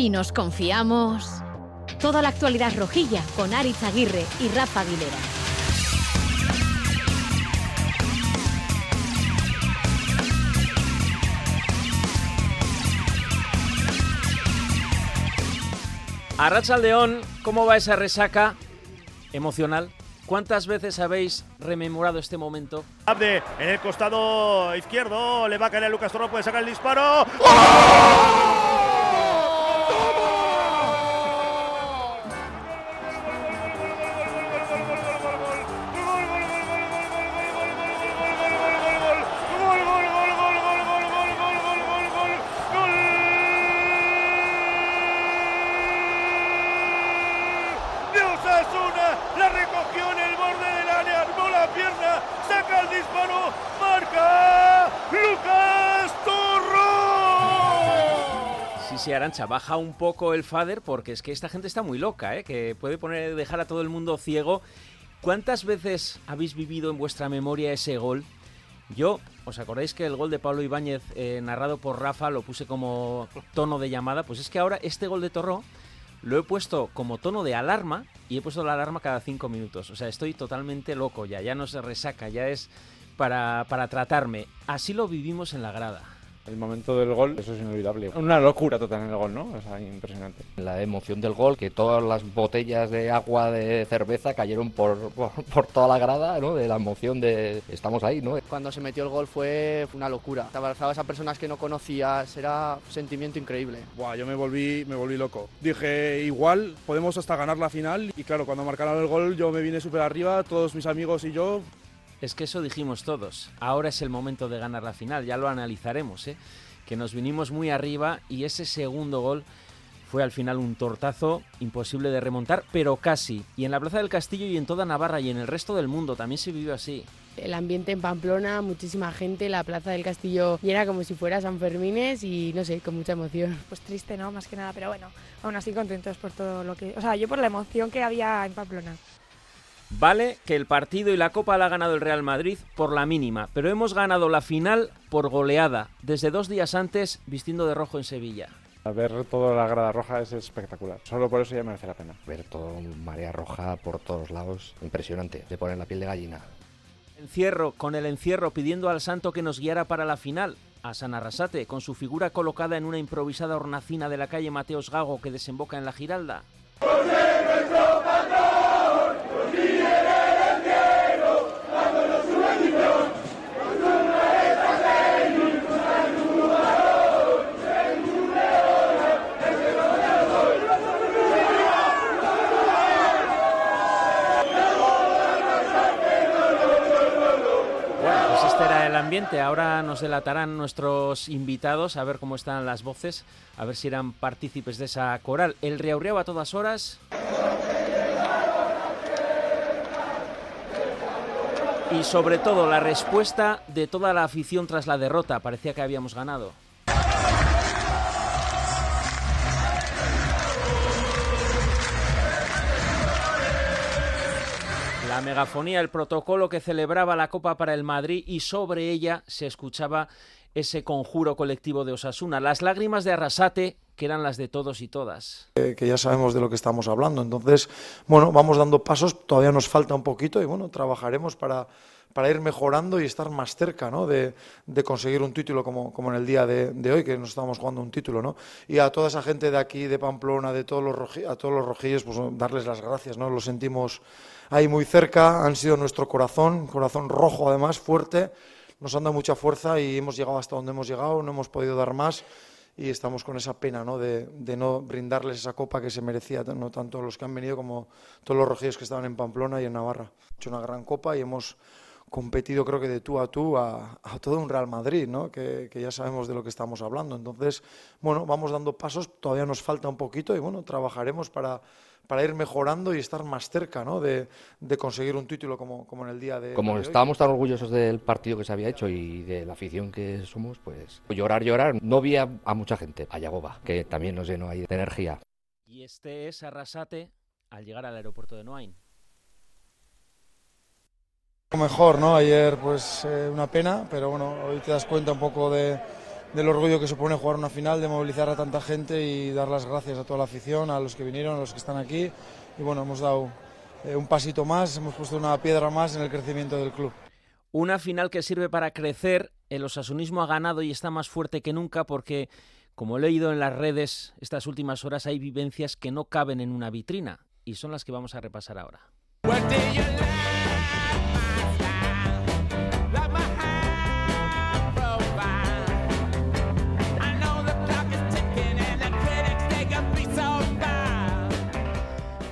Si nos confiamos. Toda la actualidad rojilla con Aritz Aguirre y Rafa Aguilera. A León, ¿cómo va esa resaca emocional? ¿Cuántas veces habéis rememorado este momento? Abde en el costado izquierdo, le va a caer a Lucas Torro, puede sacar el disparo. ¡Oh! Baja un poco el fader porque es que esta gente está muy loca, ¿eh? que puede poner, dejar a todo el mundo ciego. ¿Cuántas veces habéis vivido en vuestra memoria ese gol? Yo, ¿os acordáis que el gol de Pablo Ibáñez eh, narrado por Rafa lo puse como tono de llamada? Pues es que ahora este gol de Torró lo he puesto como tono de alarma y he puesto la alarma cada cinco minutos. O sea, estoy totalmente loco ya, ya no se resaca, ya es para, para tratarme. Así lo vivimos en la grada. El momento del gol, eso es inolvidable. Una locura total en el gol, ¿no? O sea, impresionante. La emoción del gol, que todas las botellas de agua, de cerveza cayeron por, por, toda la grada, ¿no? De la emoción de estamos ahí, ¿no? Cuando se metió el gol fue una locura. Te abrazabas a personas que no conocías, era un sentimiento increíble. Buah, yo me volví, me volví loco. Dije, igual podemos hasta ganar la final. Y claro, cuando marcaron el gol yo me vine súper arriba, todos mis amigos y yo es que eso dijimos todos. Ahora es el momento de ganar la final, ya lo analizaremos, ¿eh? que nos vinimos muy arriba y ese segundo gol fue al final un tortazo imposible de remontar, pero casi. Y en la Plaza del Castillo y en toda Navarra y en el resto del mundo también se vivió así. El ambiente en Pamplona, muchísima gente, la Plaza del Castillo llena como si fuera San Fermines y no sé, con mucha emoción. Pues triste, ¿no? Más que nada, pero bueno, aún así contentos por todo lo que... O sea, yo por la emoción que había en Pamplona. Vale que el partido y la Copa la ha ganado el Real Madrid por la mínima, pero hemos ganado la final por goleada, desde dos días antes vistiendo de rojo en Sevilla. Ver toda la grada roja es espectacular. Solo por eso ya merece la pena. Ver todo marea roja por todos lados, impresionante. De poner la piel de gallina. Encierro, con el encierro pidiendo al santo que nos guiara para la final. A San Arrasate, con su figura colocada en una improvisada hornacina de la calle Mateos Gago que desemboca en la Giralda. Ahora nos delatarán nuestros invitados a ver cómo están las voces, a ver si eran partícipes de esa coral. El riaureau a todas horas. Y sobre todo la respuesta de toda la afición tras la derrota. Parecía que habíamos ganado. La megafonía, el protocolo que celebraba la Copa para el Madrid y sobre ella se escuchaba ese conjuro colectivo de Osasuna, las lágrimas de Arrasate que eran las de todos y todas. que ya sabemos de lo que estamos hablando. Entonces, bueno, vamos dando pasos, todavía nos falta un poquito y bueno, trabajaremos para, para ir mejorando y estar más cerca ¿no? de, de conseguir un título como, como en el día de, de, hoy, que nos estamos jugando un título. ¿no? Y a toda esa gente de aquí, de Pamplona, de todos los, a todos los rojillos, pues darles las gracias. ¿no? Lo sentimos ahí muy cerca, han sido nuestro corazón, corazón rojo además, fuerte, nos han dado mucha fuerza y hemos llegado hasta donde hemos llegado, no hemos podido dar más y estamos con esa pena ¿no? De, de, no brindarles esa copa que se merecía, no tanto los que han venido como todos los rojillos que estaban en Pamplona y en Navarra. Hemos hecho una gran copa y hemos competido creo que de tú a tú a, a todo un Real Madrid, ¿no? que, que, ya sabemos de lo que estamos hablando. Entonces, bueno, vamos dando pasos, todavía nos falta un poquito y bueno, trabajaremos para para ir mejorando y estar más cerca ¿no? de, de, conseguir un título como, como en el día de. Como de estábamos tan orgullosos del partido que se había hecho y de la afición que somos, pues llorar, llorar. No vi a, a mucha gente, a Yagoba, que también nos llenó ahí de energía. Y este es Arrasate al llegar al aeropuerto de Noain. Mejor, ¿no? Ayer, pues eh, una pena, pero bueno, hoy te das cuenta un poco de del orgullo que supone jugar una final, de movilizar a tanta gente y dar las gracias a toda la afición, a los que vinieron, a los que están aquí. Y bueno, hemos dado eh, un pasito más, hemos puesto una piedra más en el crecimiento del club. Una final que sirve para crecer, el osasunismo ha ganado y está más fuerte que nunca porque, como he leído en las redes estas últimas horas, hay vivencias que no caben en una vitrina y son las que vamos a repasar ahora.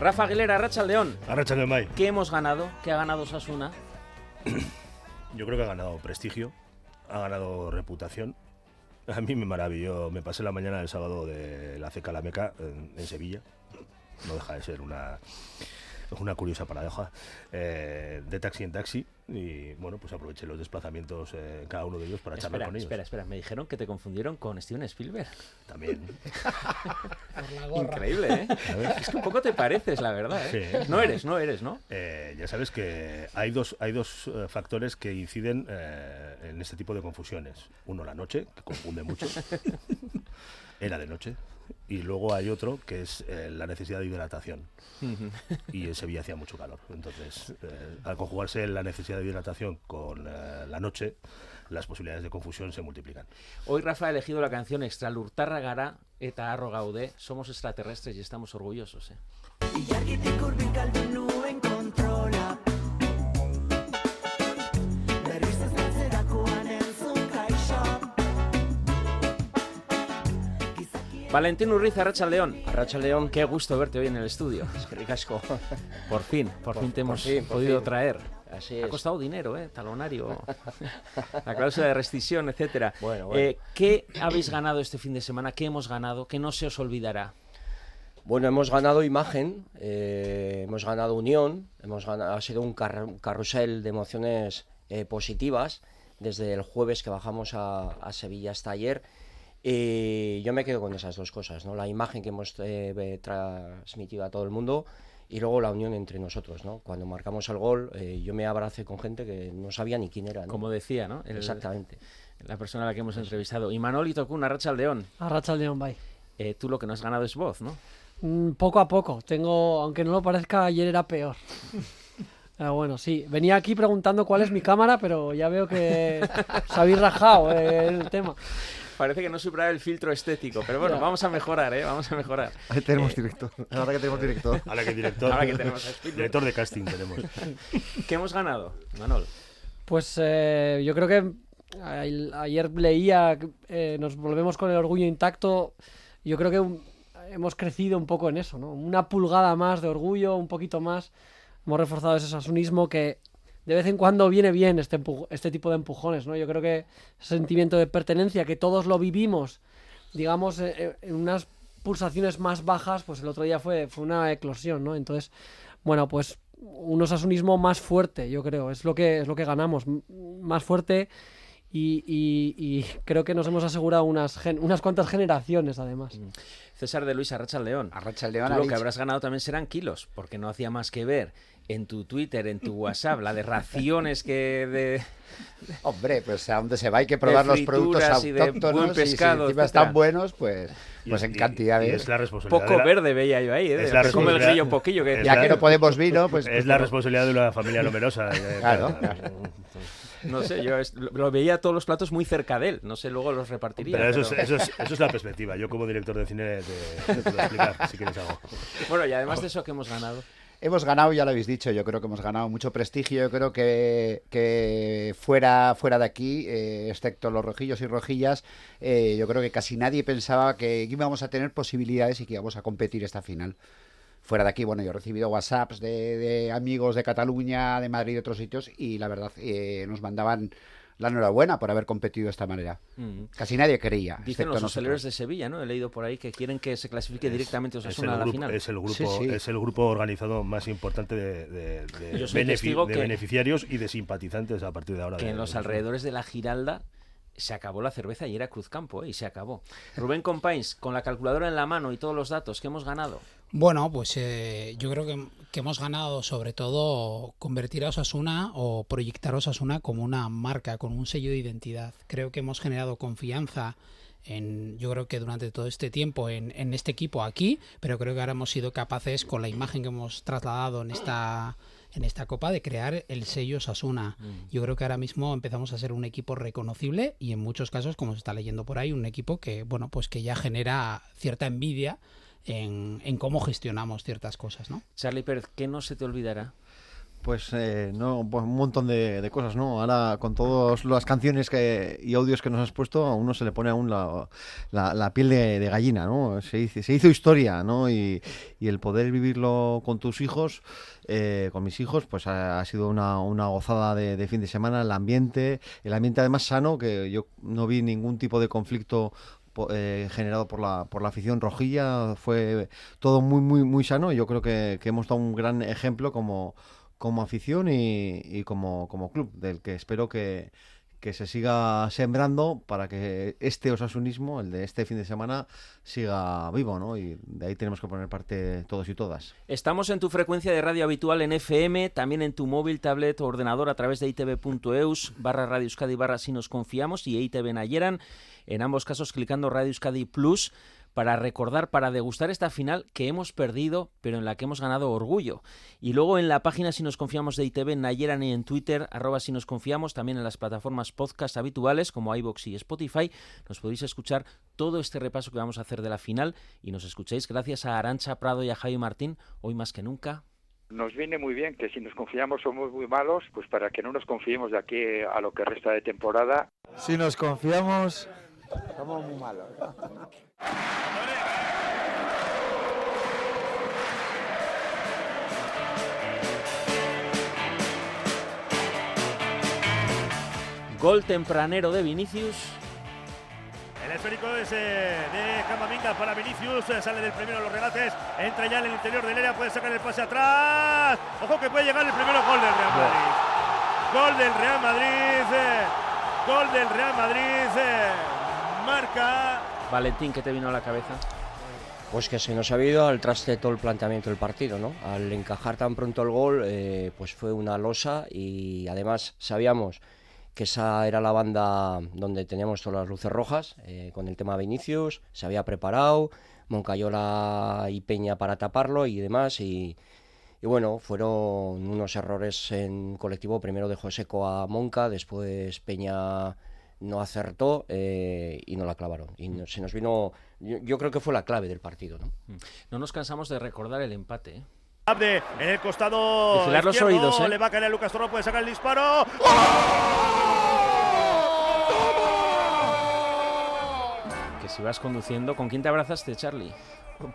Rafa Aguilera, Racha León. Arracha León, ¿Qué hemos ganado? ¿Qué ha ganado Sasuna? Yo creo que ha ganado prestigio, ha ganado reputación. A mí me maravilló, me pasé la mañana del sábado de la CECA La Meca en, en Sevilla. No deja de ser una, una curiosa paradoja. Eh, de taxi en taxi y bueno, pues aproveché los desplazamientos eh, cada uno de ellos para charlar con ellos. espera, espera. Me dijeron que te confundieron con Steven Spielberg. También. Increíble, ¿eh? Es que un poco te pareces, la verdad, ¿eh? Sí. No eres, no eres, ¿no? Eh, ya sabes que hay dos, hay dos eh, factores que inciden eh, en este tipo de confusiones. Uno, la noche, que confunde mucho. Era de noche. Y luego hay otro que es eh, la necesidad de hidratación. Y en Sevilla hacía mucho calor. Entonces, eh, al conjugarse la necesidad de hidratación con eh, la noche, las posibilidades de confusión se multiplican. Hoy Rafa ha elegido la canción Extralurtarra gara eta harro gaude. Somos extraterrestres y estamos orgullosos, ¿eh? Valentín Urriz, Arracha León. Arracha León. Qué gusto verte hoy en el estudio. Ricasco. Por fin, por, Por- fin te por hemos fin, podido fin. traer. Así Ha es. costado dinero, ¿eh? Talonario, la cláusula de rescisión, etcétera. Bueno, bueno. Eh, ¿Qué habéis ganado este fin de semana? ¿Qué hemos ganado? ¿Qué no se os olvidará? Bueno, hemos ganado imagen, eh, hemos ganado unión, hemos ganado, ha sido un, car- un carrusel de emociones eh, positivas desde el jueves que bajamos a, a Sevilla hasta ayer. Y yo me quedo con esas dos cosas, ¿no? La imagen que hemos eh, transmitido a todo el mundo y luego la unión entre nosotros, ¿no? Cuando marcamos el gol, eh, yo me abracé con gente que no sabía ni quién era, ¿no? Como decía, ¿no? El- Exactamente. La persona a la que hemos entrevistado. Y Manoli Tocún, Arracha León. Arracha León, bye. Eh, tú lo que no has ganado es voz, ¿no? Mm, poco a poco. Tengo, aunque no lo parezca, ayer era peor. Pero bueno, sí. Venía aquí preguntando cuál es mi cámara, pero ya veo que os habéis rajado eh, el tema. Parece que no supera el filtro estético, pero bueno, vamos a mejorar, ¿eh? Vamos a mejorar. Ahí tenemos Eh, director. Ahora que tenemos director. Ahora que director, Ahora que tenemos director de casting tenemos. ¿Qué hemos ganado, Manol? Pues eh, yo creo que ayer leía, eh, nos volvemos con el orgullo intacto. Yo creo que un- hemos crecido un poco en eso, ¿no? Una pulgada más de orgullo, un poquito más. Hemos reforzado ese sasunismo que de vez en cuando viene bien este, este tipo de empujones, ¿no? Yo creo que ese sentimiento de pertenencia, que todos lo vivimos, digamos, eh, eh, en unas pulsaciones más bajas, pues el otro día fue, fue una eclosión, ¿no? Entonces, bueno, pues un osasunismo más fuerte, yo creo, es lo que, es lo que ganamos, más fuerte y, y- y creo que nos hemos asegurado unas, gen- unas cuantas generaciones, además. César de Luis Arracha León. Arracha León Tú lo que habrás ganado también serán kilos, porque no hacía más que ver en tu Twitter, en tu WhatsApp, la de raciones que de... Hombre, pues a donde se va hay que probar De los productos y de autóctonos buen y si pescado, encima etcétera. están buenos, pues, pues en cantidades. y es la responsabilidad Poco de la- verde veía yo ahí, ¿eh? es De la el responsabilidad- grillo un poquillo. Que Ya la- que no podemos vino, pues... es pues la como- responsabilidad de una familia numerosa. eh, Claro, No sé, yo es- lo lo veía todos los platos muy cerca de él. No sé, luego los repartiría. Pero eso, pero- Es, eso, es, eso es la perspectiva. Yo como director de cine te, te puedo explicar si quieres algo. Bueno, y además de eso que hemos ganado. Hemos ganado, ya lo habéis dicho, yo creo que hemos ganado mucho prestigio, yo creo que, que fuera, fuera de aquí, eh, excepto los rojillos y rojillas, eh, yo creo que casi nadie pensaba que íbamos a tener posibilidades y que íbamos a competir esta final. Fuera de aquí, bueno, yo he recibido WhatsApps de, de amigos de Cataluña, de Madrid y de otros sitios y la verdad eh, nos mandaban la enhorabuena por haber competido de esta manera. Mm. Casi nadie creía. Dicen los hosteleros de Sevilla, ¿no? He leído por ahí que quieren que se clasifique directamente Es Osasuna el, a la grupo, final. es, el grupo, Sí, sí. es el grupo organizado más importante de, de- de Yo soy benefi- testigo de que- beneficiarios y de simpatizantes a partir de ahora. que de- en los de- alrededores de la Giralda se acabó la cerveza y era Cruzcampo, ¿eh? y se acabó. Rubén Compains, con la calculadora en la mano y todos los datos, ¿qué hemos ganado? Bueno, pues eh, yo creo que, que hemos ganado sobre todo convertir a Osasuna o proyectar a Osasuna como una marca, con un sello de identidad. Creo que hemos generado confianza en, yo creo que durante todo este tiempo en, en este equipo aquí, pero creo que ahora hemos sido capaces con la imagen que hemos trasladado en esta en esta copa de crear el sello Sasuna. Yo creo que ahora mismo empezamos a ser un equipo reconocible y en muchos casos, como se está leyendo por ahí, un equipo que bueno pues que ya genera cierta envidia en, en cómo gestionamos ciertas cosas, ¿no? Charlie Pérez, ¿qué no se te olvidará? Pues eh, no, pues un montón de, de cosas, ¿no? Ahora con todas las canciones que, y audios que nos has puesto, a uno se le pone aún la, la, la piel de, de gallina, ¿no? Se, hizo- se hizo historia, ¿no? Y, y el poder vivirlo con tus hijos, eh, con mis hijos, pues ha, ha sido una, una gozada de, de fin de semana, el ambiente, el ambiente además sano, que yo no vi ningún tipo de conflicto eh, generado por la, por la afición rojilla, fue todo muy, muy, muy sano. Yo creo que, que hemos dado un gran ejemplo como como afición y, y como, como club, del que espero que, que se siga sembrando para que este osasunismo, el de este fin de semana, siga vivo, ¿no? Y de ahí tenemos que poner parte todos y todas. Estamos en tu frecuencia de radio habitual en FM, también en tu móvil, tablet o ordenador a través de itv.eus barra Radio Euskadi barra si nos confiamos y ITV Nayeran, en ambos casos clicando Radio Euskadi Plus para recordar, para degustar esta final que hemos perdido, pero en la que hemos ganado orgullo. Y luego en la página Si nos confiamos de ITV, en Nayeran y en Twitter, arroba Si nos confiamos, también en las plataformas podcast habituales como iVoox y Spotify, nos podéis escuchar todo este repaso que vamos a hacer de la final y nos escucháis gracias a Arancha Prado y a Javi Martín, hoy más que nunca. Nos viene muy bien que si nos confiamos somos muy malos, pues para que no nos confiemos de aquí a lo que resta de temporada. Si nos confiamos, Somos muy malos. Gol tempranero de Vinicius. El esférico es eh, de Camavinga para Vinicius, eh, sale del primero de los regates, entra ya en el interior del área, puede sacar el pase atrás. Ojo que puede llegar el primero gol del Real Madrid. Gol del Real Madrid. eh, gol del Real Madrid. eh, marca Valentín, ¿qué te vino a la cabeza? Pues que se nos ha ido al traste todo el planteamiento del partido, ¿no? Al encajar tan pronto el gol, eh, pues fue una losa y además sabíamos que esa era la banda donde teníamos todas las luces rojas, eh, con el tema Vinicius, se había preparado, Moncayola y Peña para taparlo y demás, y, y bueno, fueron unos errores en colectivo, primero dejó seco a Monca, después Peña no acertó eh, y no la clavaron. Y no- se nos vino, yo, yo creo que fue la clave del partido, ¿no? No nos cansamos de recordar el empate. ¿eh? Abde en el costado. Vigilar los oídos, ¿eh? Le va a caer a Lucas Torro, puede sacar el disparo. Que si vas conduciendo, ¿con quién te abrazaste, Charlie?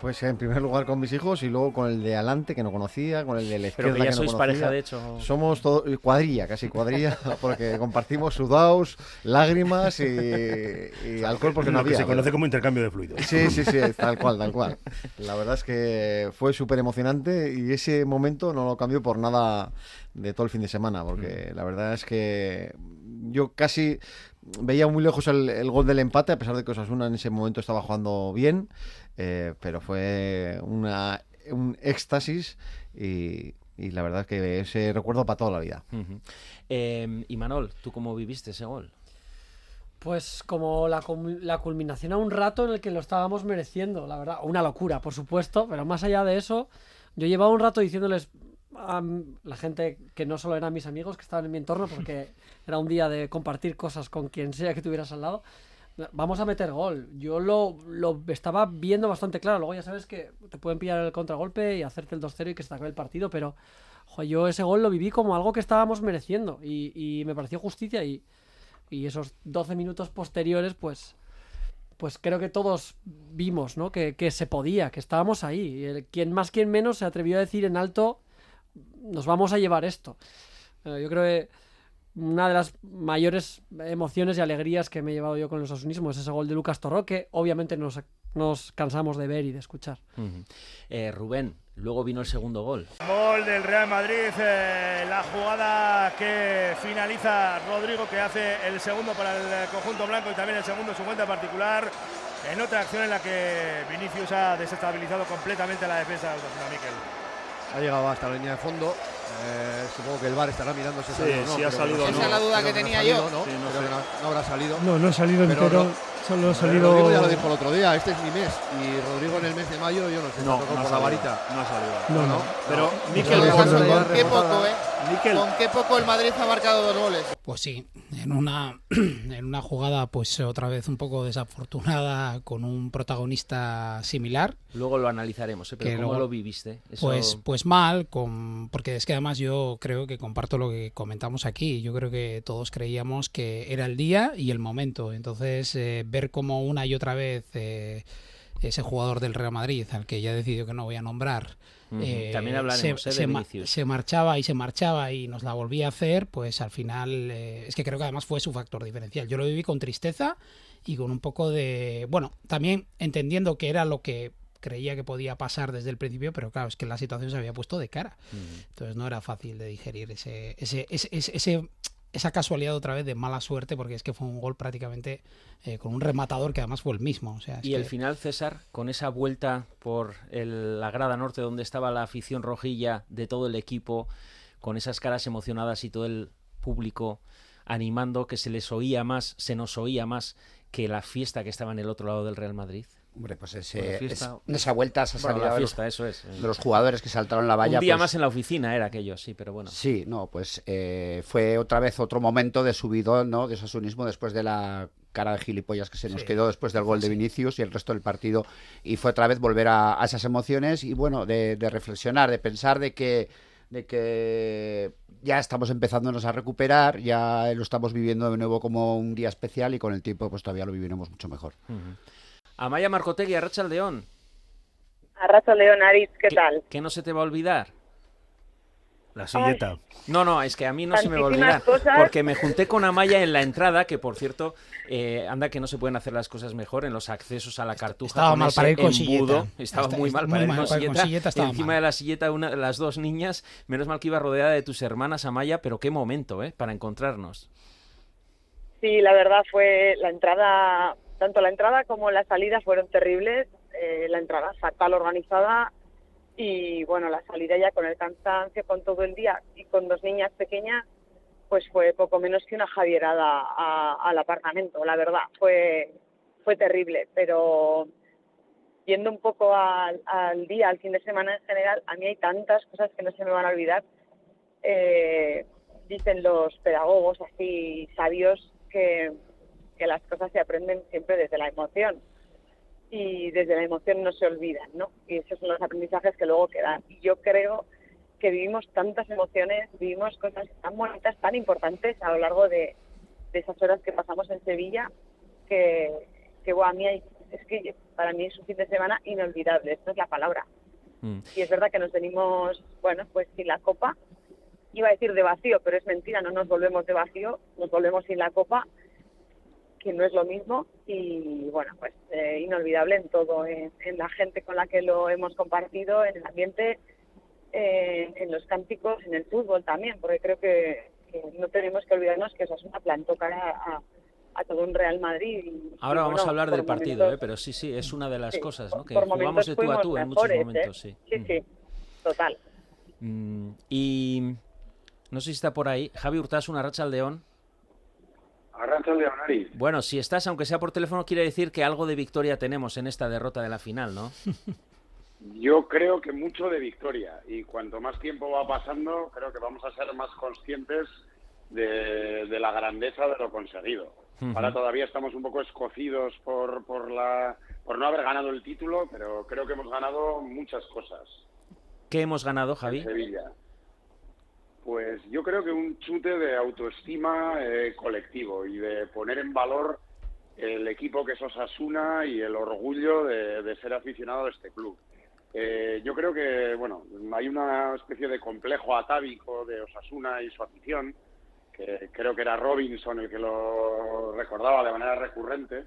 Pues en primer lugar con mis hijos y luego con el de adelante que no conocía, con el de la Pero izquierda que ya no sois conocía. pareja, de hecho. Somos todo, cuadrilla, casi cuadrilla, porque compartimos sudados, lágrimas y, y alcohol porque no Lo que había. se conoce como intercambio de fluidos. Sí, sí, sí, tal cual, tal cual. La verdad es que fue súper emocionante y ese momento no lo cambio por nada de todo el fin de semana, porque Mm. la verdad es que yo casi veía muy lejos el, el gol del empate, a pesar de que Osasuna en ese momento estaba jugando bien, eh, pero fue una, un éxtasis y, y la verdad es que ese recuerdo para toda la vida. Eh, y Manol, ¿tú cómo viviste ese gol? Pues como la, la culminación a un rato en el que lo estábamos mereciendo, la verdad. Una locura, por supuesto, pero más allá de eso, yo llevaba un rato diciéndoles a la gente que no solo eran mis amigos, que estaban en mi entorno, porque era un día de compartir cosas con quien sea que tuvieras al lado. Vamos a meter gol. Yo lo, lo estaba viendo bastante claro. Luego ya sabes que te pueden pillar el contragolpe y hacerte el 2-0 y que se acabe el partido, pero yo ese gol lo viví como algo que estábamos mereciendo y, y me pareció justicia y, y esos 12 minutos posteriores, pues, pues creo que todos vimos, ¿no? Que, que se podía, que estábamos ahí. El- quien más, quien menos se atrevió a decir en alto, nos vamos a llevar esto. Yo creo que una de las mayores emociones y alegrías que me he llevado yo con el osasunismo es ese gol de Lucas Torro, que obviamente nos, nos cansamos de ver y de escuchar. Ujú. Eh, Rubén, Luego vino el segundo gol. Gol del Real Madrid, eh, la jugada que finaliza Rodrigo, que hace el segundo para el conjunto blanco y también el segundo en su cuenta particular. En otra acción en la que Vinicius ha desestabilizado completamente la defensa de Osasuna, Miquel. Ha llegado hasta la línea de fondo. Eh, supongo que el VAR estará mirando si ha Sí, salido o no. si ha salido no. Esa es la duda que tenía salido, yo. ¿no? Sí, no Creo sé. que no, no habrá salido. No, no ha salido Pero entero, no- solo ha Eh, salido- Rodrigo ya lo dijo el otro día, este es mi mes. Y Rodrigo en el mes de mayo, yo no sé, No, tocó no por la varita. no ha salido. No, no. Pero, No. Miquel, No, ¿cómo no, se no, llama? no, Qué poco, ¿eh? Miquel. Con qué poco el Madrid ha marcado dos goles. Pues sí, en una, en una jugada pues otra vez un poco desafortunada con un protagonista similar. Luego lo analizaremos, ¿eh? pero Que ¿cómo luego- lo viviste? Eso- Pues, pues mal, con, porque es que además yo creo que comparto lo que comentamos aquí. Yo creo que todos creíamos que era el día y el momento. Entonces, eh, ver como una y otra vez eh, ese jugador del Real Madrid, al que ya he decidido que no voy a nombrar, eh, También hablaremos, se, ¿eh? se ma- Vinicius. se marchaba y se marchaba y nos la volvía a hacer, pues al final es que creo que además fue su factor diferencial. Yo lo viví con tristeza y con un poco de, bueno, también entendiendo que era lo que creía que podía pasar desde el principio, pero claro, es que la situación se había puesto de cara. Entonces no era fácil de digerir ese, ese, ese, ese- ese- esa casualidad otra vez de mala suerte, porque es que fue un gol prácticamente eh, con un rematador que además fue el mismo. O sea, es Y el final, César, con esa vuelta por el- la grada norte donde estaba la afición rojilla de todo el equipo, con esas caras emocionadas y todo el público animando, que se les oía más, se nos oía más que la fiesta que estaba en el otro lado del Real Madrid. Hombre, pues ese, Bueno, fiesta- es- esa vuelta, Bueno, salida la de los- fiesta, eso es. de los jugadores que saltaron la valla. Un día pues, más en la oficina era aquello, sí, pero bueno. Sí, no, pues eh, fue otra vez otro momento de subidón, ¿no? De sasunismo después de la cara de gilipollas que se nos Sí. quedó después del gol de Vinicius y el resto del partido. Y fue otra vez volver a, a esas emociones y bueno, de, de reflexionar, de pensar de que de que ya estamos empezándonos a recuperar, ya lo estamos viviendo de nuevo como un día especial y con el tiempo pues todavía lo viviremos mucho mejor. Amaya Marcotegui, Arracha León. Arraso León Aris, ¿qué tal? ¿Qué no se te va a olvidar? La silleta. No, no, es que a mí no se me va a olvidar. cosas. Porque me junté con Amaya en la entrada, que por cierto, eh, anda que no se pueden hacer las cosas mejor en los accesos a la cartuja. estaba con mal para ir con silleta. Estaba Está- muy mal muy para ir mal con para ir con silleta. Encima mal. de la silleta, una de las dos niñas. Menos mal que iba rodeada de tus hermanas, Amaya, pero qué momento, ¿eh? Para encontrarnos. Sí, la verdad fue la entrada, tanto la entrada como la salida fueron terribles. Eh, la entrada fatal organizada y bueno, la salida ya con el cansancio, con todo el día y con dos niñas pequeñas, pues fue poco menos que una javierada a- al apartamento, la verdad, fue, fue terrible, pero yendo un poco al, día, al fin de semana en general, a mí hay tantas cosas que no se me van a olvidar. Eh, dicen los pedagogos así sabios que, que las cosas se aprenden siempre desde la emoción y desde la emoción no se olvidan, ¿no? Y esos son los aprendizajes que luego quedan. Y yo creo que vivimos tantas emociones, vivimos cosas tan bonitas, tan importantes a lo largo de, de esas horas que pasamos en Sevilla, que, que bueno, a mí hay- es que para mí es un fin de semana inolvidable, esta es la palabra. Y es verdad que nos venimos, bueno, pues sin la copa, iba a decir de vacío, pero es mentira, no nos volvemos de vacío, nos volvemos sin la copa, que no es lo mismo, y bueno, pues eh, inolvidable en todo, en, en la gente con la que lo hemos compartido, en el ambiente, eh, en los cánticos, en el fútbol también, porque creo que, que no tenemos que olvidarnos que eso es una plantó cara a, a todo un Real Madrid. y- Ahora y, vamos a hablar del partido, momentos- ¿eh? pero sí, sí, es una de las sí, cosas, ¿no? Que jugamos momentos de tú a tú en muchos mejores, ¿eh? momentos, sí. Sí, sí, total. Mm, y no sé si está por ahí. Javi Hurtas, una racha al león. Arrancha Leonari. Bueno, si estás, aunque sea por teléfono, quiere decir que algo de victoria tenemos en esta derrota de la final, ¿no? Yo creo que mucho de victoria y cuanto más tiempo va pasando, creo que vamos a ser más conscientes de, de la grandeza de lo conseguido. Ahora todavía estamos un poco escocidos por, por, la, por no haber ganado el título, pero creo que hemos ganado muchas cosas ¿Qué hemos ganado, en Javi? Sevilla. Pues yo creo que un chute de autoestima eh, colectivo y de poner en valor el equipo que es Osasuna y el orgullo de, ser aficionado a este club. Eh, yo creo que, bueno, hay una especie de complejo atávico de Osasuna y su afición, que creo que era Robinson el que lo recordaba de manera recurrente,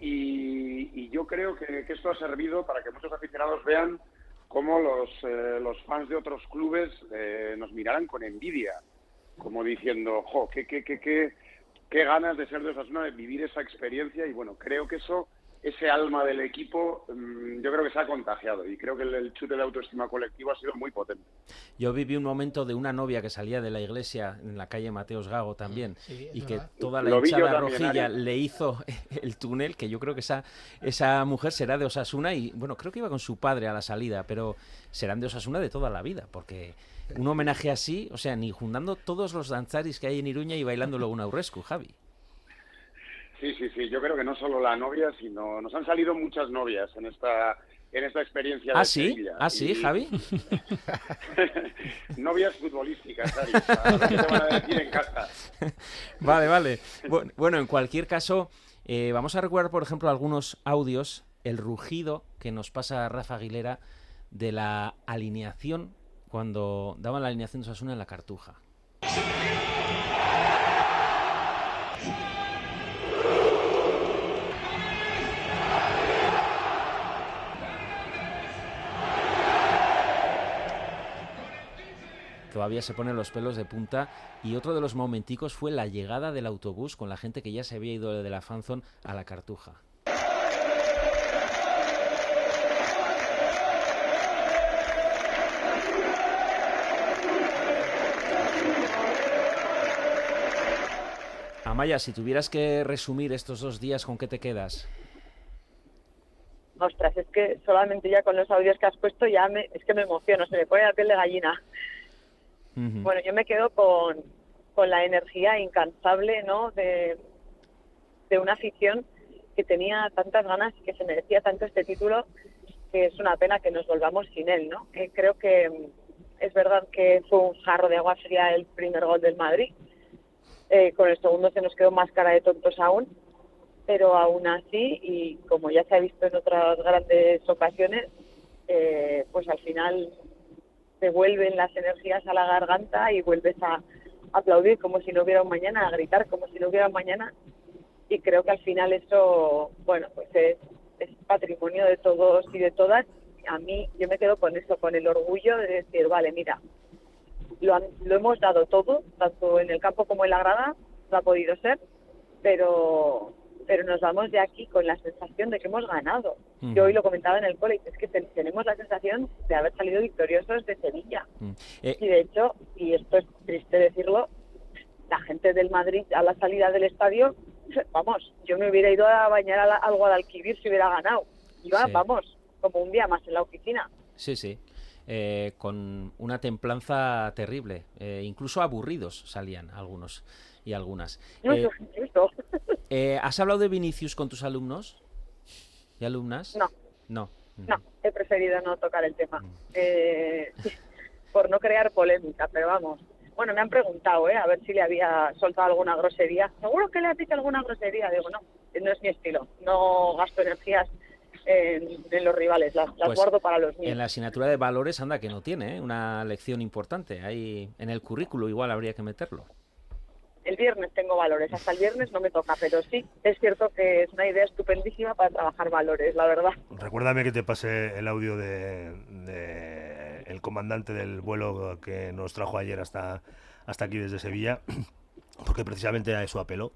y, yo creo que esto ha servido para que muchos aficionados vean cómo los, eh, los fans de otros clubes eh, nos miraran con envidia, como diciendo, jo, qué, qué, qué, qué, qué ganas de ser de Osasuna, de vivir esa experiencia y bueno, creo que eso ese alma del equipo mm, yo creo que se ha contagiado y creo que el, chute de autoestima colectivo ha sido muy potente. Yo viví un momento de una novia que salía de la iglesia en la calle Mateos Gago también Sí, y que verdad. toda la Lo hinchada también, rojilla Ari. le hizo el túnel, que yo creo que esa, esa mujer será de Osasuna y bueno, creo que iba con su padre a la salida, pero serán de Osasuna de toda la vida, porque un homenaje así, o sea, ni juntando todos los danzaris que hay en Iruña y bailando luego un aurrescu, Javi. Sí, sí, sí, yo creo que no solo la novia, sino nos han salido muchas novias en esta en esta experiencia ¿Ah, de sí? Sevilla. ¿Ah, sí, Y- Javi? novias futbolísticas, Ari, qué te van a decir en casa. Vale, vale. Bu- Bueno, en cualquier caso, eh, vamos a recordar, por ejemplo, algunos audios, el rugido que nos pasa Rafa Aguilera de la alineación cuando daban la alineación de Osasuna en la Cartuja. Todavía se ponen los pelos de punta y otro de los momenticos fue la llegada del autobús con la gente que ya se había ido de la fanzone a la Cartuja. Amaya, si tuvieras que resumir estos dos días, ¿con qué te quedas? Ostras, es que solamente ya con los audios que has puesto ya me, es que me emociono, se me pone la piel de gallina. Bueno, yo me quedo con, con la energía incansable, ¿no? De, de una afición que tenía tantas ganas y que se merecía tanto este título que es una pena que nos volvamos sin él, ¿no? Creo que es verdad que fue un jarro de agua fría el primer gol del Madrid. Eh, con el segundo se nos quedó más cara de tontos aún, pero aún así, y como ya se ha visto en otras grandes ocasiones, eh, pues al final te vuelven las energías a la garganta y vuelves a aplaudir como si no hubiera un mañana, a gritar como si no hubiera un mañana. Y creo que al final eso, bueno, pues es, es patrimonio de todos y de todas. A mí, yo me quedo con eso, con el orgullo de decir, vale, mira, lo, han- lo hemos dado todo, tanto en el campo como en la grada, no ha podido ser, pero pero nos vamos de aquí con la sensación de que hemos ganado. Yo hoy lo comentaba en el cole, es que ten- tenemos la sensación de haber salido victoriosos de Sevilla. Eh, Y de hecho, y esto es triste decirlo, la gente del Madrid a la salida del estadio, vamos, yo me hubiera ido a bañar a la- al Guadalquivir si hubiera ganado. Iba, Sí. vamos, como un día más en la oficina. Sí, sí. Eh, con una templanza terrible. Eh, incluso aburridos salían algunos y algunas. No, Eh, eh, ¿Has hablado de Vinicius con tus alumnos y alumnas? No. No. No, he preferido no tocar el tema. Eh, por no crear polémica, pero vamos. Bueno, me han preguntado, ¿eh? A ver si le había soltado alguna grosería. Seguro que le has dicho alguna grosería. Digo, no, no es mi estilo. No gasto energías en, en los rivales, las, las Pues, guardo para los míos. En la asignatura de valores, anda que no tiene, ¿eh? una lección importante. Ahí en el currículo igual habría que meterlo. El viernes tengo valores, hasta el viernes no me toca, pero sí, es cierto que es una idea estupendísima para trabajar valores, la verdad. Recuérdame que te pase el audio de, el comandante del vuelo que nos trajo ayer hasta, hasta aquí desde Sevilla, porque precisamente a eso apeló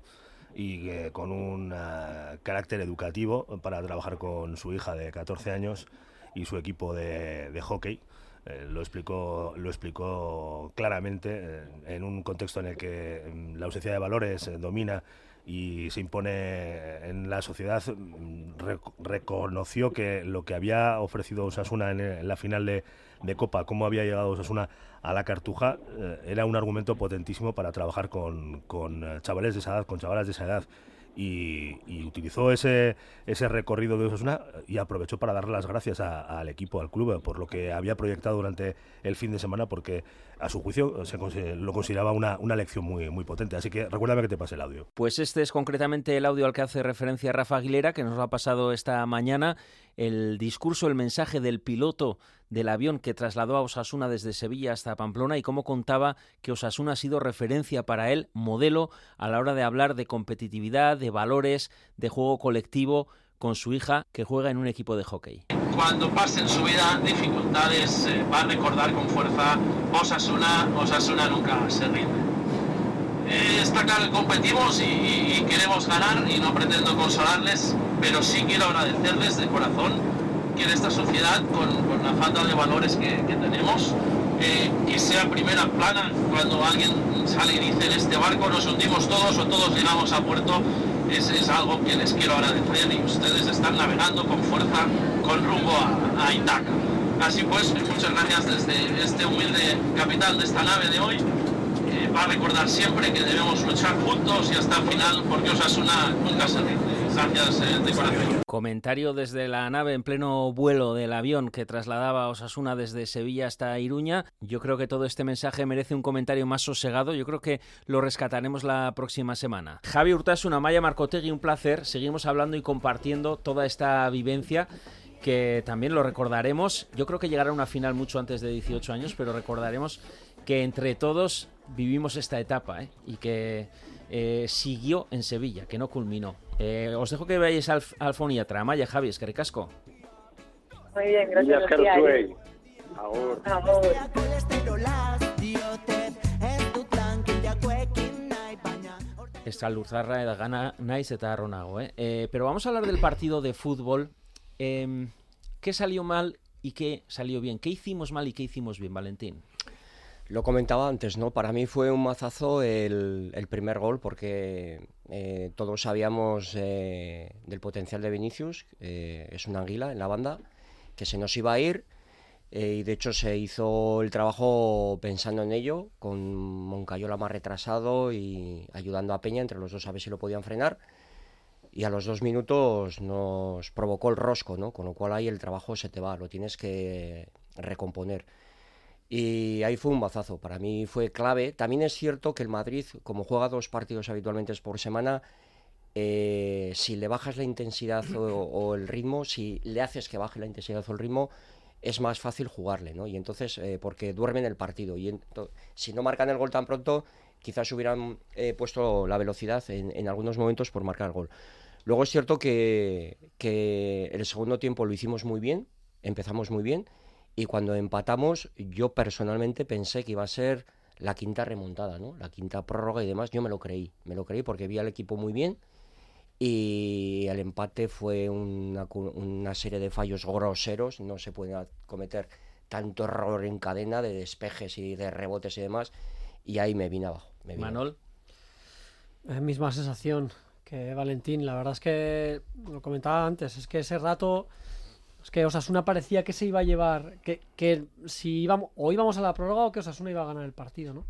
y con un ah, carácter educativo para trabajar con su hija de 14 años y su equipo de hockey. Eh, lo explicó lo explicó claramente eh, en un contexto en el que mm, la ausencia de valores eh, domina y se impone en la sociedad mm, rec- reconoció que lo que había ofrecido Osasuna en, la final de, Copa, cómo había llegado Osasuna a la Cartuja, era un argumento potentísimo para trabajar con, con, chavales de esa edad, con chavalas de esa edad. Y, utilizó ese, ese recorrido de Osasuna y aprovechó para darle las gracias a- al equipo, al club, por lo que había proyectado durante el fin de semana, porque a su juicio se lo consideraba una, una lección muy, muy potente. Así que recuérdame que te pase el audio. Pues este es concretamente el audio al que hace referencia Rafa Aguilera, que nos lo ha pasado esta mañana. El discurso, el mensaje del piloto del avión que trasladó a Osasuna desde Sevilla hasta Pamplona y cómo contaba que Osasuna ha sido referencia para él, modelo a la hora de hablar de competitividad, de valores, de juego colectivo con su hija que juega en un equipo de hockey. cuando pase en su vida dificultades, eh, va a recordar con fuerza Osasuna, Osasuna nunca se rinde. Eh, está claro que competimos y queremos ganar y no pretendo consolarles, pero sí quiero agradecerles de corazón que en esta sociedad, con, con la falta de valores que, tenemos, eh, que sea primera plana cuando alguien sale y dice en este barco nos hundimos todos o todos llegamos a puerto, es, es algo que les quiero agradecer y ustedes están navegando con fuerza con rumbo a, Itaca. Así pues, muchas gracias desde este humilde capitán de esta nave de hoy. Eh, va a recordar siempre que debemos luchar juntos y hasta el final porque Osasuna nunca se rinde. Comentario desde la nave en pleno vuelo del avión que trasladaba Osasuna desde Sevilla hasta Iruña. Yo creo que todo este mensaje merece un comentario más sosegado. Yo creo que lo rescataremos la próxima semana. Javi Urtasun, Maya Marcotegui, un placer. Seguimos hablando y compartiendo toda esta vivencia que también lo recordaremos. Yo creo que llegará una final mucho antes de 18 años, pero recordaremos que entre todos vivimos esta etapa ¿eh? y que eh, siguió en Sevilla, que no culminó. Eh, os dejo que veáis al, al foniatra. Maya, Javi, es que ricasco. Muy bien, gracias. Mila esker Lucía. zuei. Agur. Agur. Está Luzarra, Gana, Nice eta Ronago, ¿eh? Eh, Pero vamos a hablar del partido de fútbol. Em, ¿Qué salió mal y qué salió bien? ¿Qué hicimos mal y qué hicimos bien, Valentín? Lo comentaba antes, ¿no? Para mí fue un mazazo el, el primer gol porque eh, todos sabíamos eh, del potencial de Vinicius, es una anguila en la banda, que se nos iba a ir eh, y de hecho se hizo el trabajo pensando en ello, con Moncayola más retrasado y ayudando a Peña, entre los dos a ver si lo podían frenar. Y a los dos minutos nos provocó el rosco, ¿no? Con lo cual ahí el trabajo se te va, lo tienes que recomponer. Y ahí fue un bazazo, para mí fue clave. También es cierto que el Madrid, como juega dos partidos habitualmente por semana, eh, si le bajas la intensidad o, o el ritmo, si le haces que baje la intensidad o el ritmo, es más fácil jugarle, ¿no? Y entonces, eh, porque duermen el partido. Y si no marcan el gol tan pronto, quizás hubieran eh, puesto la velocidad en, en algunos momentos por marcar el gol. Luego es cierto que, que el segundo tiempo lo hicimos muy bien, empezamos muy bien, y cuando empatamos, yo personalmente pensé que iba a ser la quinta remontada, ¿no? La quinta prórroga y demás, yo me lo creí, me lo creí porque vi al equipo muy bien y el empate fue una, serie de fallos groseros, no se puede cometer tanto error en cadena de despejes y de rebotes y demás, y ahí me vine abajo. me vine Manol. Eh, misma sensación que Valentín. La verdad es que lo comentaba antes, es que ese rato es que Osasuna parecía que se iba a llevar, que, que si íbamos o íbamos a la prórroga o que Osasuna iba a ganar el partido, ¿no?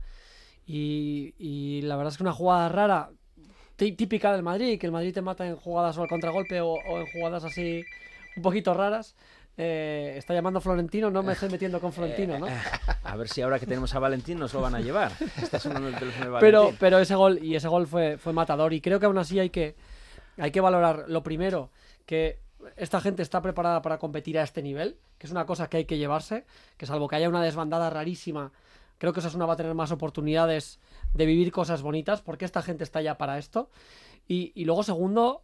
Y, y la verdad es que una jugada rara, tí- típica del Madrid, que el Madrid te mata en jugadas o al contragolpe o, o en jugadas así un poquito raras. eh, está llamando Florentino, no me estoy metiendo con Florentino, ¿no? A ver si ahora que tenemos a Valentín nos lo van a llevar. Está sonando el teléfono de pero, pero ese gol y ese gol fue, fue matador y creo que aún así hay que hay que valorar lo primero que esta gente está preparada para competir a este nivel que es una cosa que hay que llevarse que salvo que haya una desbandada rarísima creo que Osasuna va a tener más oportunidades de vivir cosas bonitas porque esta gente está ya para esto. Y, luego segundo